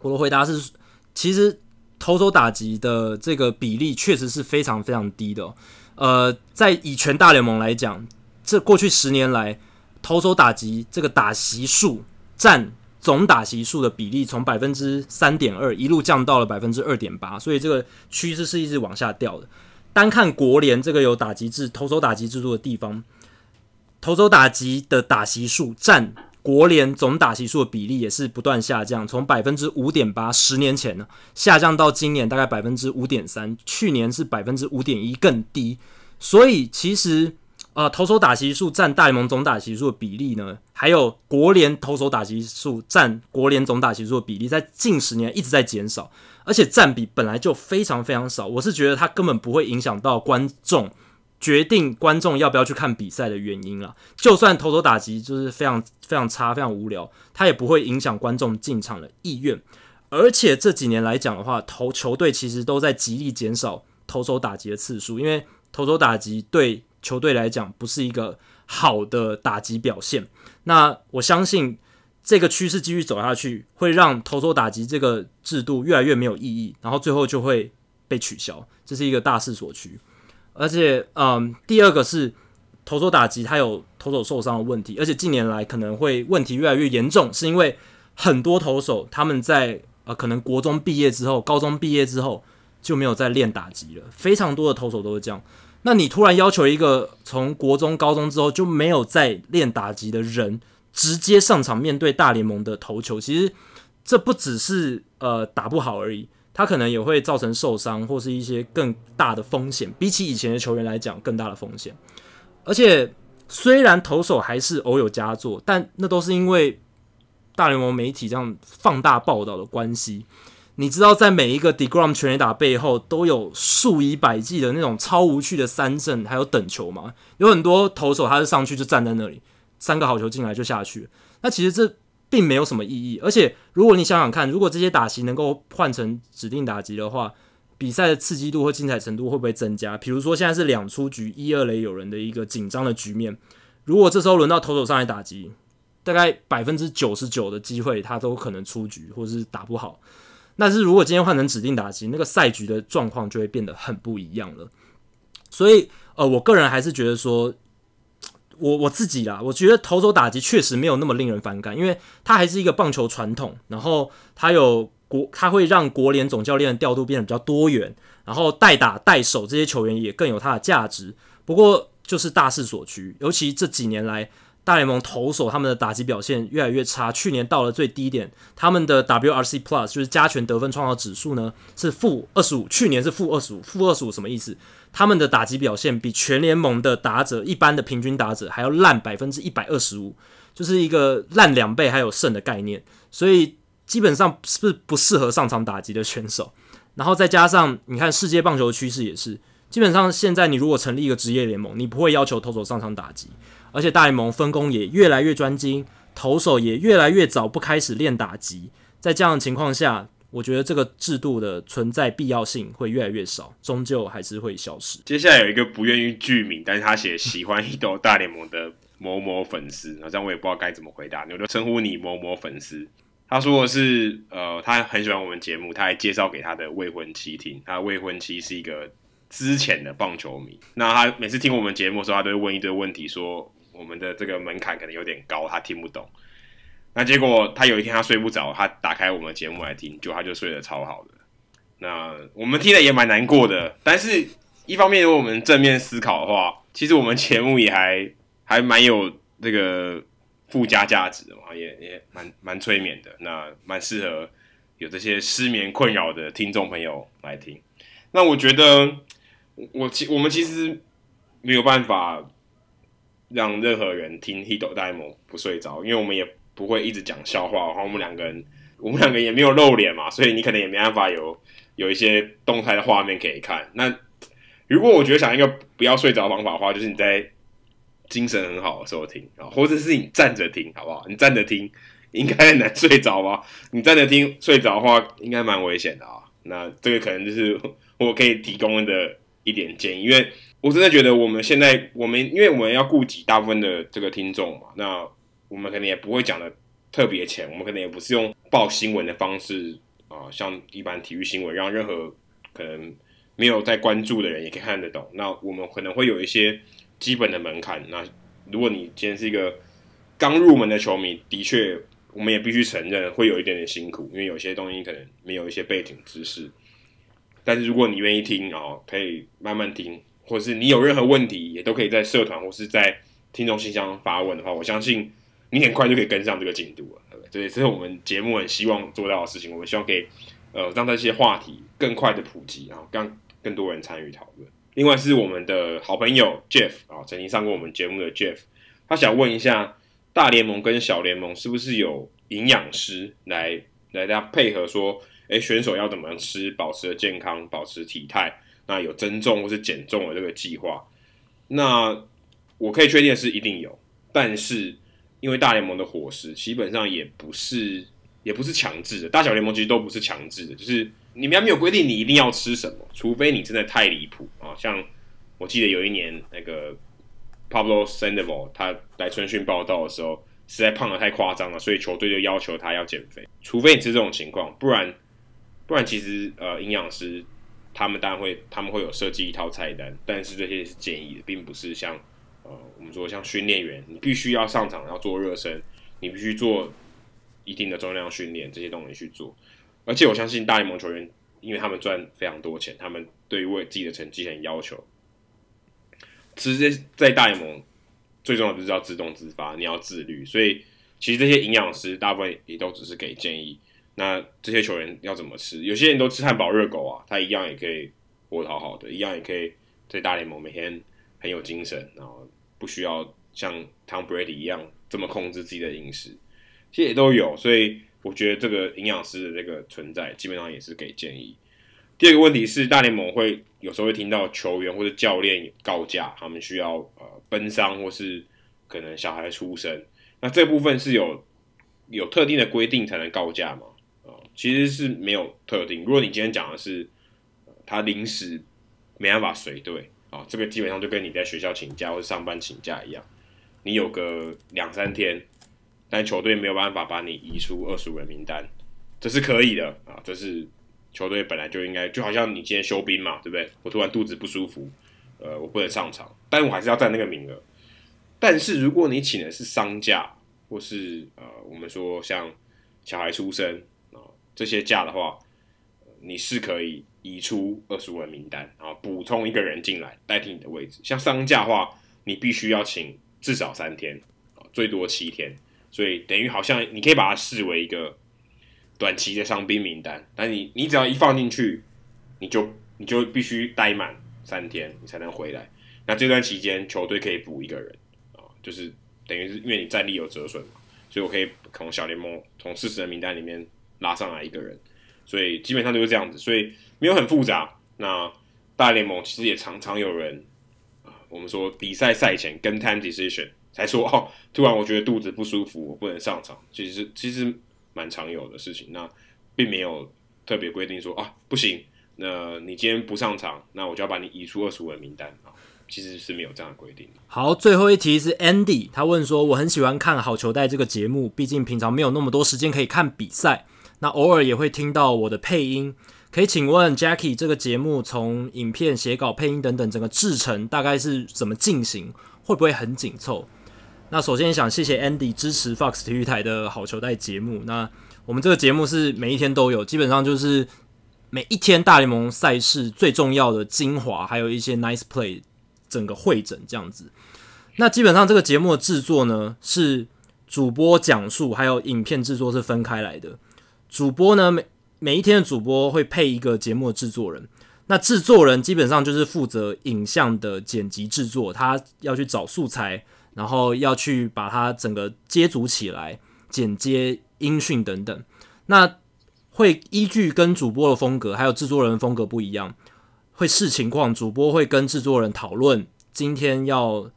我的回答是，其实投手打击的这个比例确实是非常非常低的。呃，在以全大联盟来讲，这过去十年来，投手打击这个打席数占总打席数的比例，从百分之三点二一路降到了百分之二点八，所以这个趋势是一直往下掉的。单看国联这个有打击制、投手打击制度的地方，投手打击的打击数占国联总打击数的比例也是不断下降，从百分之五点八十年前呢，下降到今年大概百分之五点三，去年是百分之五点一更低。所以其实呃，投手打击数占大联盟总打击数的比例呢，还有国联投手打击数占国联总打击数的比例，在近十年一直在减少。而且占比本来就非常非常少，我是觉得它根本不会影响到观众决定观众要不要去看比赛的原因啦。就算投手打击就是非常非常差、非常无聊，它也不会影响观众进场的意愿。而且这几年来讲的话，投球队其实都在极力减少投手打击的次数，因为投手打击对球队来讲不是一个好的打击表现。那我相信。这个趋势继续走下去，会让投手打击这个制度越来越没有意义，然后最后就会被取消，这是一个大势所趋。而且，嗯，第二个是投手打击，它有投手受伤的问题，而且近年来可能会问题越来越严重，是因为很多投手他们在呃可能国中毕业之后、高中毕业之后就没有再练打击了，非常多的投手都是这样。那你突然要求一个从国中、高中之后就没有再练打击的人，直接上场面对大联盟的投球，其实这不只是呃打不好而已，他可能也会造成受伤或是一些更大的风险，比起以前的球员来讲更大的风险。而且虽然投手还是偶有佳作，但那都是因为大联盟媒体这样放大报道的关系。你知道，在每一个 deGrom 全垒打背后，都有数以百计的那种超无趣的三振，还有等球吗？有很多投手他是上去就站在那里，三个好球进来就下去。那其实这并没有什么意义。而且，如果你想想看，如果这些打击能够换成指定打击的话，比赛的刺激度和精彩程度会不会增加？比如说，现在是两出局一二垒有人的一个紧张的局面，如果这时候轮到投手上来打击，大概百分之九十九的机会他都可能出局，或者是打不好。但是如果今天换成指定打击，那个赛局的状况就会变得很不一样了。所以，呃，我个人还是觉得说，我我自己啦，我觉得投手打击确实没有那么令人反感，因为它还是一个棒球传统，然后它有国，它会让国联总教练的调度变得比较多元，然后代打代守这些球员也更有它的价值。不过，就是大势所趋，尤其这几年来。大联盟投手他们的打击表现越来越差，去年到了最低点，他们的 WRC Plus 就是加权得分创造指数呢是负二十五，去年是负二十五，负二十五什么意思？他们的打击表现比全联盟的打者一般的平均打者还要烂百分之一百二十五，就是一个烂两倍还有胜的概念，所以基本上是不适合上场打击的选手。然后再加上你看世界棒球趋势也是，基本上现在你如果成立一个职业联盟，你不会要求投手上场打击。而且大联盟分工也越来越专精，投手也越来越早不开始练打击。在这样的情况下，我觉得这个制度的存在必要性会越来越少，终究还是会消失。接下来有一个不愿意具名，但是他写喜欢一斗大联盟的某某粉丝，那这样我也不知道该怎么回答，我就称呼你某某粉丝。他说的是，呃，他很喜欢我们节目，他还介绍给他的未婚妻听，他未婚妻是一个资浅的棒球迷。那他每次听我们节目的时候，他都会问一堆问题，说。我们的这个门槛可能有点高，他听不懂。那结果他有一天他睡不着，他打开我们节目来听，就他就睡得超好的。那我们听了也蛮难过的，但是一方面如果我们正面思考的话，其实我们节目也还还蛮有这个附加价值的嘛，也也蛮蛮催眠的。那蛮适合有这些失眠困扰的听众朋友来听。那我觉得我其我们其实没有办法。让任何人听《Hito 大联盟》不睡着，因为我们也不会一直讲笑话。然后我们两个人，我们两个也没有露脸嘛，所以你可能也没办法有有一些动态的画面可以看。那如果我觉得想一个不要睡着方法的话，就是你在精神很好的时候听啊，或者是你站着听，好不好？你站着听应该很难睡着吧？你站着听睡着的话，应该蛮危险的啊。那这个可能就是 我可以提供的一点建议，因为。我真的觉得我们现在，我们因为我们要顾及大部分的这个听众嘛，那我们可能也不会讲的特别浅，我们可能也不是用报新闻的方式啊，像一般体育新闻，让任何可能没有在关注的人也可以看得懂。那我们可能会有一些基本的门槛。那如果你今天是一个刚入门的球迷，的确，我们也必须承认会有一点点辛苦，因为有些东西可能没有一些背景知识。但是如果你愿意听啊，可以慢慢听。或是你有任何问题，也都可以在社团或是在听众信箱发问的话，我相信你很快就可以跟上这个进度了。对不对？这也是我们节目很希望做到的事情。我们希望可以呃让这些话题更快的普及，然后让更多人参与讨论。另外是我们的好朋友 Jeff 啊，曾经上过我们节目的 Jeff，他想问一下，大联盟跟小联盟是不是有营养师来来大家配合说，诶，选手要怎么吃，保持健康，保持体态？那有增重或是减重的这个计划，那我可以确定的是一定有，但是因为大联盟的伙食基本上也不是也不是强制的，大小联盟其实都不是强制的，就是你们还没有规定你一定要吃什么，除非你真的太离谱啊。像我记得有一年那个 Pablo Sandoval 他来春训报道的时候，实在胖得太夸张了，所以球队就要求他要减肥，除非你是这种情况，不然不然其实呃营养师。他们当然会，他们会有设计一套菜单，但是这些是建议的，并不是像呃，我们说像训练员，你必须要上场要做热身，你必须做一定的重量训练，这些东西去做。而且我相信大联盟球员，因为他们赚非常多钱，他们对于为自己的成绩很要求。其实，在大联盟最重要的就是要自动自发，你要自律。所以，其实这些营养师大部分也都只是给建议。那这些球员要怎么吃？有些人都吃汉堡热狗啊，他一样也可以活得好好的，一样也可以在大联盟每天很有精神，然后不需要像 Tom Brady 一样这么控制自己的饮食，其实也都有。所以我觉得这个营养师的这个存在，基本上也是给建议。第二个问题是，大联盟会有时候会听到球员或者教练告假，他们需要呃奔丧或是可能小孩出生，那这部分是有有特定的规定才能告假吗？其实是没有特定。如果你今天讲的是、他临时没办法随队啊，这个基本上就跟你在学校请假或者上班请假一样，你有个两三天，但球队没有办法把你移出二十五人名单，这是可以的啊。这是球队本来就应该，就好像你今天休兵嘛，对不对？我突然肚子不舒服，呃，我不能上场，但我还是要占那个名额。但是如果你请的是丧假，或是呃，我们说像小孩出生啊。这些假的话，你是可以移出二十五人名单，然后补充一个人进来代替你的位置。像丧假的话，你必须要请至少三天，最多七天，所以等于好像你可以把它视为一个短期的伤兵名单。但你你只要一放进去，你就你就必须待满三天，你才能回来。那这段期间，球队可以补一个人啊，就是等于是因为你战力有折损嘛，所以我可以从小联盟从四十人名单里面。拉上来一个人，所以基本上就是这样子，所以没有很复杂。那大联盟其实也常常有人啊，我们说比赛赛前跟 time decision 才说哦，突然我觉得肚子不舒服，我不能上场。其实其实蛮常有的事情，那并没有特别规定说啊不行，那你今天不上场，那我就要把你移出二十五人名单啊。其实是没有这样的规定。好，最后一题是 Andy，他问说，我很喜欢看好球带这个节目，毕竟平常没有那么多时间可以看比赛。那偶尔也会听到我的配音，可以请问 Jackie 这个节目从影片、写稿、配音等等整个制程大概是怎么进行？会不会很紧凑？那首先想谢谢 Andy 支持 Fox 体育台的好球带节目。那我们这个节目是每一天都有，基本上就是每一天大联盟赛事最重要的精华，还有一些 Nice Play 整个会诊这样子。那基本上这个节目的制作呢，是主播讲述，还有影片制作是分开来的。主播呢，每每一天的主播会配一个节目的制作人，那制作人基本上就是负责影像的剪辑制作，他要去找素材，然后要去把它整个接组起来，剪接音讯等等。那会依据跟主播的风格，还有制作人风格不一样，会视情况，主播会跟制作人讨论今天要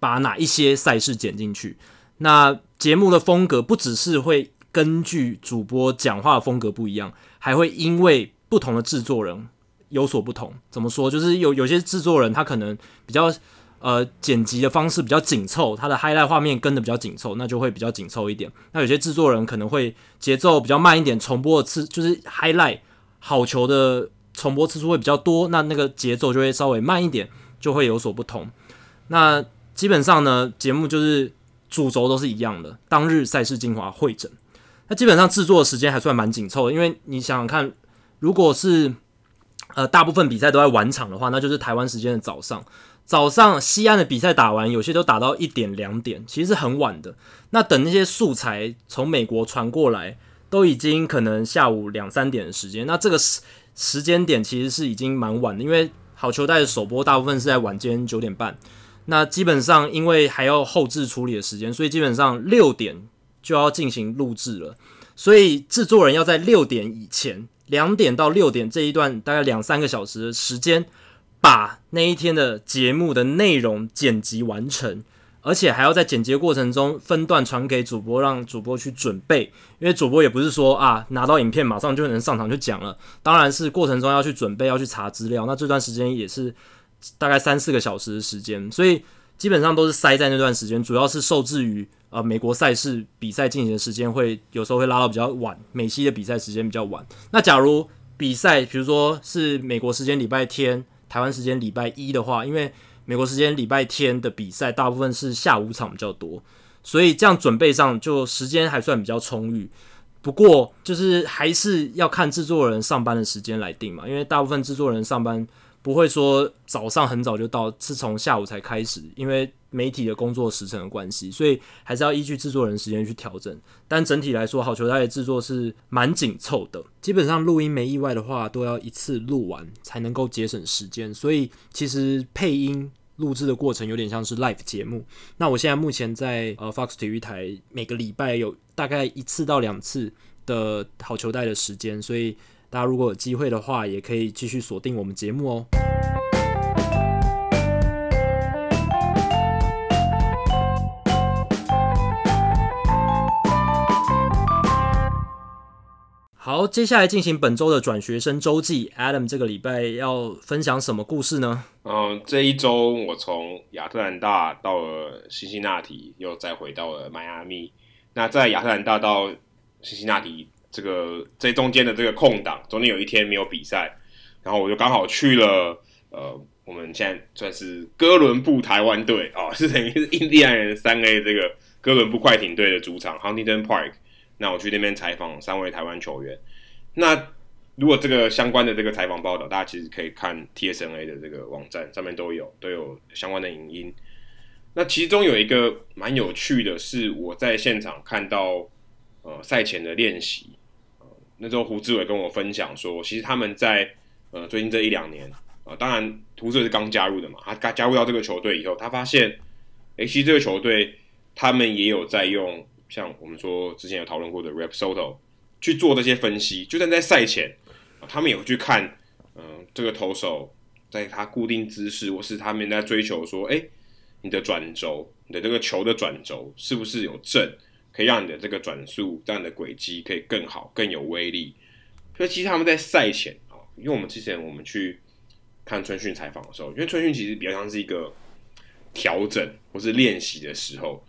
把哪一些赛事剪进去。那节目的风格不只是会。根据主播讲话的风格不一样，还会因为不同的制作人有所不同。怎么说？就是有有些制作人他可能比较呃剪辑的方式比较紧凑，他的 highlight 画面跟的比较紧凑，那就会比较紧凑一点。那有些制作人可能会节奏比较慢一点，重播的次就是 highlight 好球的重播次数会比较多，那那个节奏就会稍微慢一点，就会有所不同。那基本上呢，节目就是主轴都是一样的，当日赛事精华会诊。那基本上制作的时间还算蛮紧凑的，因为你想想看，如果是呃大部分比赛都在晚场的话，那就是台湾时间的早上。早上西岸的比赛打完，有些都打到一点两点，其实是很晚的。那等那些素材从美国传过来，都已经可能下午两三点的时间。那这个时时间点其实是已经蛮晚的，因为好球带的首播大部分是在晚间九点半。那基本上因为还要后置处理的时间，所以基本上六点。就要进行录制了，所以制作人要在六点以前，两点到六点这一段大概两三个小时的时间，把那一天的节目的内容剪辑完成，而且还要在剪辑过程中分段传给主播，让主播去准备。因为主播也不是说啊拿到影片马上就能上场就讲了，当然是过程中要去准备，要去查资料。那这段时间也是大概三四个小时的时间，所以基本上都是塞在那段时间，主要是受制于。呃，美国赛事比赛进行的时间会有时候会拉到比较晚，美西的比赛时间比较晚。那假如比赛，比如说是美国时间礼拜天，台湾时间礼拜一的话，因为美国时间礼拜天的比赛大部分是下午场比较多，所以这样准备上就时间还算比较充裕。不过就是还是要看制作人上班的时间来定嘛，因为大部分制作人上班不会说早上很早就到，是从下午才开始，因为媒体的工作时程的关系，所以还是要依据制作人时间去调整。但整体来说，好球带的制作是蛮紧凑的，基本上录音没意外的话，都要一次录完才能够节省时间。所以其实配音录制的过程有点像是 live 节目。那我现在目前在呃 Fox 体育台，每个礼拜有大概一次到两次的好球带的时间，所以大家如果有机会的话，也可以继续锁定我们节目哦。好，接下来进行本周的转学生周记。Adam 这个礼拜要分享什么故事呢？嗯，这一周我从亚特兰大到了辛辛那提，又再回到了迈阿密。那在亚特兰大到辛辛那提这个这中间的这个空档，中间有一天没有比赛，然后我就刚好去了呃，我们现在算是哥伦布台湾队啊，是等于是印第安人三 A 这个哥伦布快艇队的主场 Huntington Park。那我去那边采访三位台湾球员。那如果这个相关的这个采访报道，大家其实可以看 TSNA 的这个网站上面都有都有相关的影音。那其中有一个蛮有趣的是，我在现场看到呃赛前的练习。那时候胡志伟跟我分享说，其实他们在呃最近这一两年啊，呃，当然胡志伟是刚加入的嘛，他刚加入到这个球队以后，他发现，哎，其实这个球队他们也有在用。像我们说之前有讨论过的 Rapsodo 去做这些分析，就算在赛前，他们也会去看，嗯，这个投手在他固定姿势，或是他们在追求说，哎，你的转轴，你的这个球的转轴是不是有正，可以让你的这个转速这样的轨迹可以更好、更有威力。所以其实他们在赛前啊，因为我们之前我们去看春训采访的时候，因为春训其实比较像是一个调整或是练习的时候。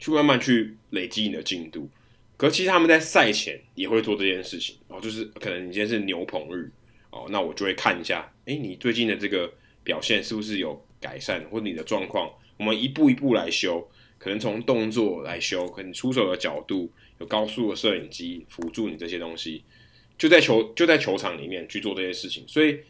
去慢慢去累积你的进度，可是其实他们在赛前也会做这件事情，哦，就是可能你今天是牛棚日，哦，那我就会看一下，哎，你最近的这个表现是不是有改善，或者你的状况，我们一步一步来修，可能从动作来修，可能出手的角度，有高速的摄影机辅助你这些东西，就在球就在球场里面去做这些事情，所以。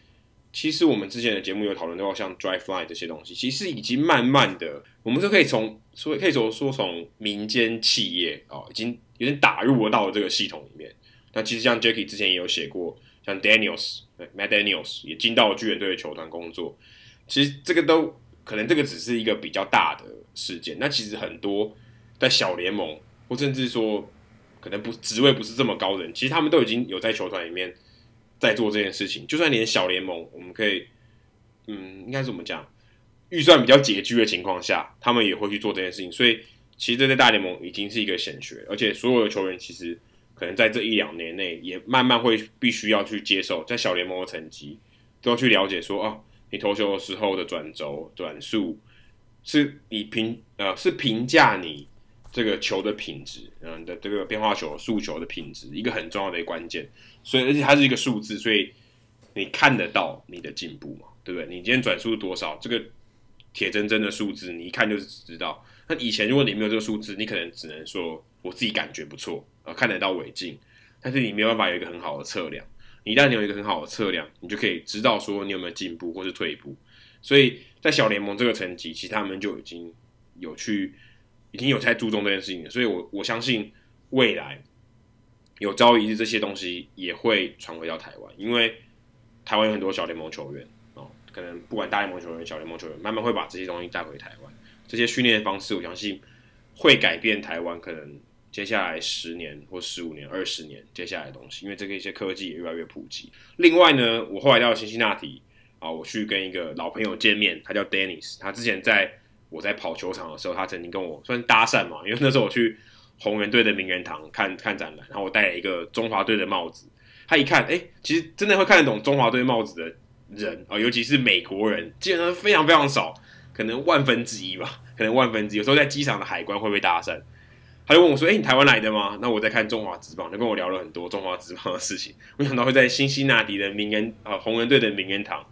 其实我们之前的节目有讨论到，像 Dry Fly 这些东西，其实已经慢慢的，我们是可以从说可以说说从民间企业哦，已经有点打入到了这个系统里面。那其实像 Jacky 之前也有写过，像 Daniels Matt Daniels 也进到了巨人队的球团工作。其实这个都可能这个只是一个比较大的事件。那其实很多在小联盟，或甚至说可能不职位不是这么高的人，其实他们都已经有在球团里面。在做这件事情，就算连小联盟，我们可以，嗯，应该怎么讲？预算比较拮据的情况下，他们也会去做这件事情。所以，其实这在大联盟已经是一个显学，而且所有的球员其实可能在这一两年内，也慢慢会必须要去接受，在小联盟的成绩都要去了解说，哦，你投球的时候的转轴、转速，是你评呃，是评价你。这个球的品质，嗯，的这个变化球、速球的品质，一个很重要的一个关键。所以，而且它是一个数字，所以你看得到你的进步嘛，对不对？你今天转速多少？这个铁铮铮的数字，你一看就是知道。那以前如果你没有这个数字，你可能只能说我自己感觉不错，呃，看得到尾劲，但是你没有办法有一个很好的测量。一旦你有一个很好的测量，你就可以知道说你有没有进步或是退步。所以在小联盟这个层级，其实他们就已经有去。已经有在注重这件事情了，所以我我相信未来有朝一日这些东西也会传回到台湾，因为台湾有很多小联盟球员哦，可能不管大联盟球员、小联盟球员，慢慢会把这些东西带回台湾。这些训练方式，我相信会改变台湾可能接下来十年或十五年、二十年接下来的东西，因为这个一些科技也越来越普及。另外呢，我后来到辛辛那提啊，我去跟一个老朋友见面，他叫 Dennis，他之前在。我在跑球场的时候，他曾经跟我算搭讪嘛，因为那时候我去红人队的名人堂看看展览，然后我戴了一个中华队的帽子。他一看，哎、其实真的会看得懂中华队帽子的人啊，尤其是美国人，基本上非常非常少，可能万分之一吧，可能万分之一。有时候在机场的海关会被搭讪，他就问我说：“哎、你台湾来的吗？”那我在看中华职棒，就跟我聊了很多中华职棒的事情。没想到会在新西那迪的名人啊，红人队的名人堂，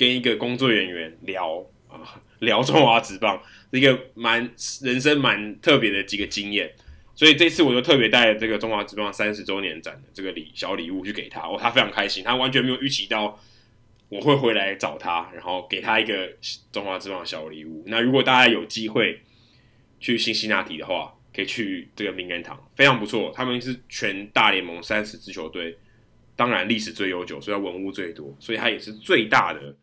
跟一个工作人员聊啊。聊中华职棒，一个蛮人生蛮特别的几个经验，所以这次我就特别带这个中华职棒三十周年展的这个礼小礼物去给他，哦，他非常开心，他完全没有预期到我会回来找他，然后给他一个中华职棒小礼物。那如果大家有机会去新西那提的话，可以去这个名人堂，非常不错。他们是全大联盟三十支球队，当然历史最悠久，所以它文物最多，所以它也是最大的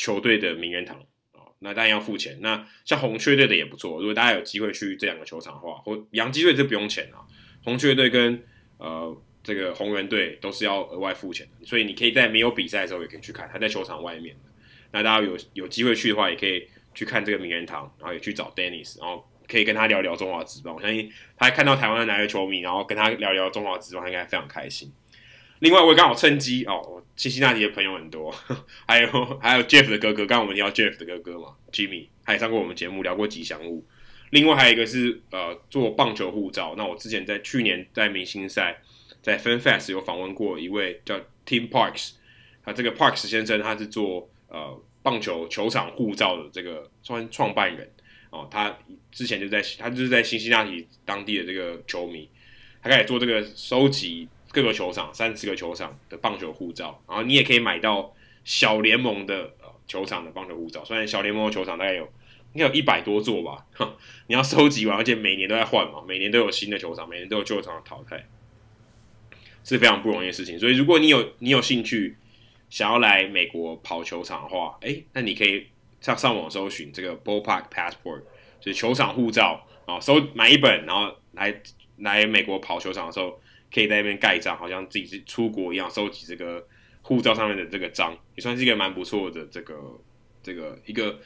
球队的名人堂啊。那当然要付钱。那像红雀队的也不错，如果大家有机会去这两个球场的话，或洋基队就不用钱啊。红雀队跟呃这个红人队都是要额外付钱，所以你可以在没有比赛的时候也可以去看，他在球场外面。那大家有有机会去的话，也可以去看这个名人堂，然后也去找 Dennis，然后。可以跟他聊聊中华职棒，我相信他看到台湾的哪个球迷，然后跟他聊聊中华职棒，他应该非常开心。另外，我也刚好趁机哦，辛辛那提的朋友很多，还有还有 Jeff 的哥哥，刚刚我们聊 Jeff 的哥哥嘛，Jimmy，他也上过我们节目聊过吉祥物。另外还有一个是呃做棒球护照，那我之前在去年在明星赛在 Fan Fest 有访问过一位叫 Tim Parks，他这个 Parks 先生他是做呃棒球球场护照的这个创创办人。哦，他之前就在，他就是在新西那提当地的这个球迷，他开始做这个收集各个球场三十个球场的棒球护照，然后你也可以买到小联盟的球场的棒球护照，虽然小联盟的球场大概有应该有一百多座吧，你要收集完，而且每年都在换嘛，每年都有新的球场，每年都有旧场淘汰，是非常不容易的事情。所以如果你有你有兴趣想要来美国跑球场的话，诶，那你可以。上上网搜寻这个 Ballpark Passport，就是球场护照啊，搜买一本，然后来来美国跑球场的时候，可以在那边盖章，好像自己是出国一样，收集这个护照上面的这个章，也算是一个蛮不错的这个这个一个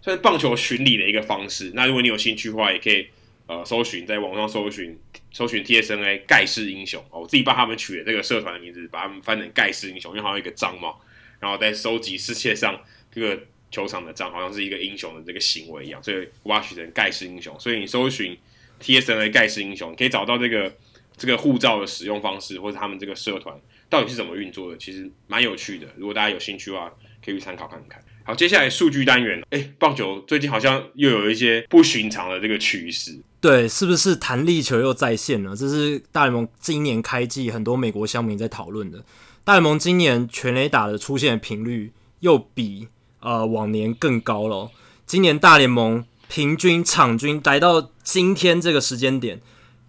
算是棒球巡礼的一个方式。那如果你有兴趣的话，也可以呃搜寻在网上搜寻搜寻 TSNA 盖世英雄哦，我自己帮他们取的这个社团的名字，把他们翻成盖世英雄，因为好像一个章嘛，然后再收集世界上这个。球场的章好像是一个英雄的这个行为一样，所以我把取成盖世英雄。所以你搜寻 TSNA 盖世英雄，可以找到这个这个护照的使用方式，或者他们这个社团到底是怎么运作的，其实蛮有趣的。如果大家有兴趣的话，可以去参考看看。好，接下来数据单元，哎，棒球最近好像又有一些不寻常的这个趋势，对，是不是弹力球又再现了？这是大联盟今年开季很多美国乡民在讨论的。大联盟今年全垒打的出现的频率又比。呃，往年更高了。今年大联盟平均场均来到今天这个时间点，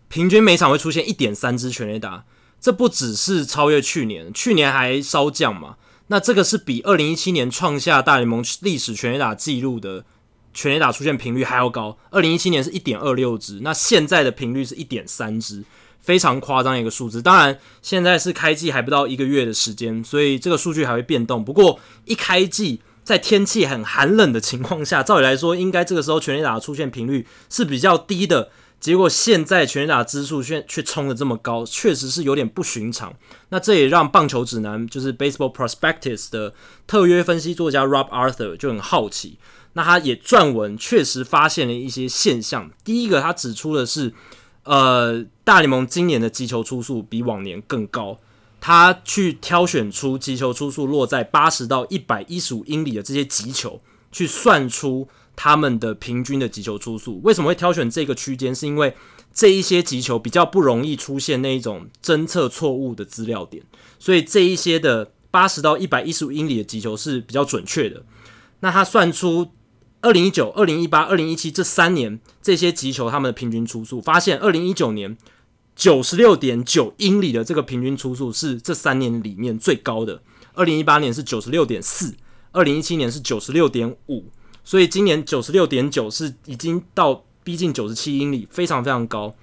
平均每场会出现一点三支全垒打，这不只是超越去年，去年还稍降嘛。那这个是比二零一七年创下大联盟历史全垒打纪录的全垒打出现频率还要高。二零一七年是一点二六支，那现在的频率是一点三支，非常夸张一个数字。当然，现在是开季还不到一个月的时间，所以这个数据还会变动。不过一开季。在天气很寒冷的情况下，照理来说，应该这个时候全垒打的出现频率是比较低的。结果现在全垒打支数却却冲得这么高，确实是有点不寻常。那这也让棒球指南就是 Baseball Prospectus 的特约分析作家 Rob Arthur 就很好奇。那他也撰文，确实发现了一些现象。第一个，他指出的是，呃，大联盟今年的击球出速比往年更高。他去挑选出击球出速落在八十到一百一十五英里的这些击球，去算出他们的平均的击球出速。为什么会挑选这个区间？是因为这一些击球比较不容易出现那一种侦测错误的资料点，所以这一些的八十到一百一十五英里的击球是比较准确的。那他算出二零一九、二零一八、二零一七这三年这些击球他们的平均出速，发现二零一九年。九十六点九英里的这个平均初速是这三年里面最高的。二零一八年是九十六点四，二零一七年是九十六点五，所以今年九十六点九是已经到逼近九十七英里，非常非常高。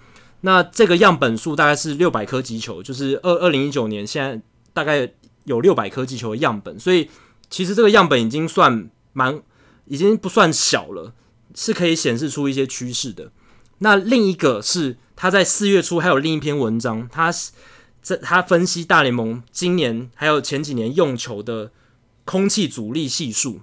那这个样本数大概是六百颗击球，就是二二零一九年现在大概有六百颗击球的样本，所以其实这个样本已经算蛮，已经不算小了，是可以显示出一些趋势的。那另一个是。他在四月初还有另一篇文章，他这他分析大联盟今年还有前几年用球的空气阻力系数。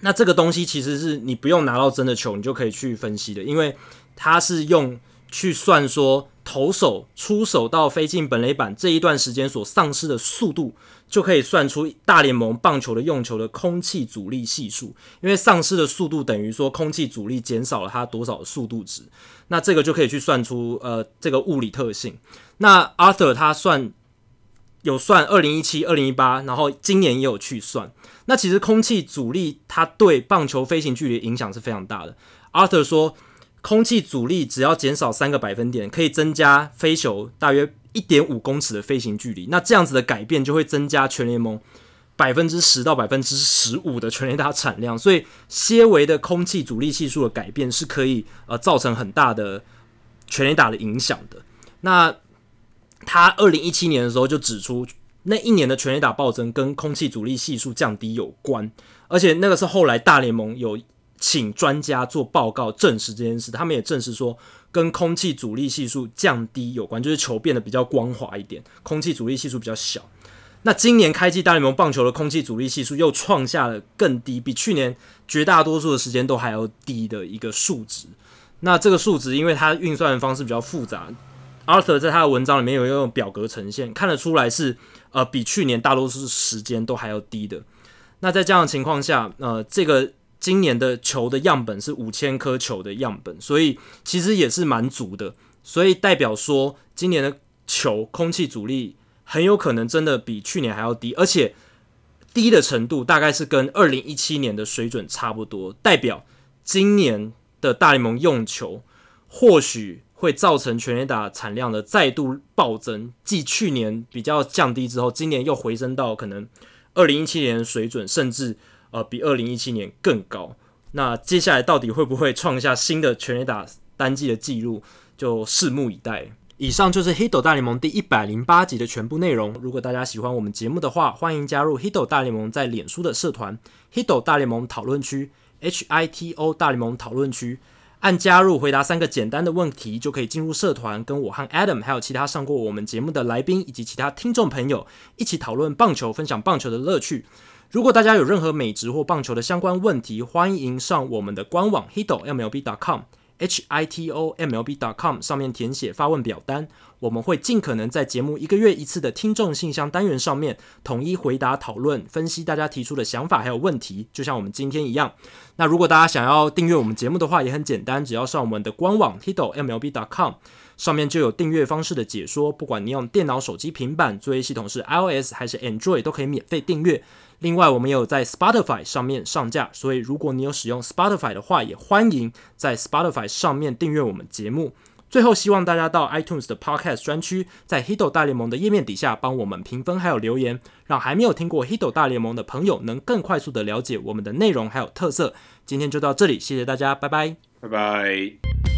那这个东西其实是你不用拿到真的球，你就可以去分析的，因为它是用去算说投手出手到飞进本垒板这一段时间所丧失的速度，就可以算出大联盟棒球的用球的空气阻力系数。因为丧失的速度等于说空气阻力减少了它多少的速度值，那这个就可以去算出呃这个物理特性。那 Arthur 他算有算二零一七、二零一八，然后今年也有去算。那其实空气阻力它对棒球飞行距离影响是非常大的。Arthur 说。空气阻力只要减少三个百分点，可以增加飞球大约一点五公尺的飞行距离。那这样子的改变就会增加全联盟百分之十到百分之十五的全垒打产量。所以，些微的空气阻力系数的改变是可以呃造成很大的全垒打的影响的。那他二零一七年的时候就指出，那一年的全垒打暴增跟空气阻力系数降低有关，而且那个是后来大联盟有。请专家做报告证实这件事，他们也证实说跟空气阻力系数降低有关，就是球变得比较光滑一点，空气阻力系数比较小。那今年开季大联盟棒球的空气阻力系数又创下了更低，比去年绝大多数的时间都还要低的一个数值。那这个数值因为它运算方式比较复杂，Arthur 在他的文章里面有用表格呈现，看得出来是呃比去年大多数时间都还要低的。那在这样的情况下，呃这个。今年的球的样本是五千颗球的样本，所以其实也是蛮足的，所以代表说今年的球空气阻力很有可能真的比去年还要低，而且低的程度大概是跟二零一七年的水准差不多，代表今年的大联盟用球或许会造成全垒打产量的再度暴增，继去年比较降低之后，今年又回升到可能二零一七年水准，甚至。呃，比二零一七年更高。那接下来到底会不会创下新的全垒打单季的记录，就拭目以待。以上就是《Hito 大联盟》第一百零八集的全部内容。如果大家喜欢我们节目的话，欢迎加入《Hito 大联盟》在脸书的社团《Hito 大联盟讨论区》（H I T O 大联盟讨论区）。按加入，回答三个简单的问题，就可以进入社团，跟我和 Adam 还有其他上过我们节目的来宾以及其他听众朋友一起讨论棒球，分享棒球的乐趣。如果大家有任何美职或棒球的相关问题，欢迎上我们的官网 hitomlb.com h i t o m l b.com 上面填写发问表单，我们会尽可能在节目一个月一次的听众信箱单元上面统一回答、讨论、分析大家提出的想法还有问题，就像我们今天一样。那如果大家想要订阅我们节目的话，也很简单，只要上我们的官网 hitomlb.com 上面就有订阅方式的解说，不管你用电脑、手机、平板，作业系统是 iOS 还是 Android，都可以免费订阅。另外，我们也有在 Spotify 上面上架，所以如果你有使用 Spotify 的话，也欢迎在 Spotify 上面订阅我们节目。最后，希望大家到 iTunes 的 Podcast 专区，在 h i d o 大联盟的页面底下帮我们评分还有留言，让还没有听过 h i d o 大联盟的朋友能更快速的了解我们的内容还有特色。今天就到这里，谢谢大家，拜拜，拜拜。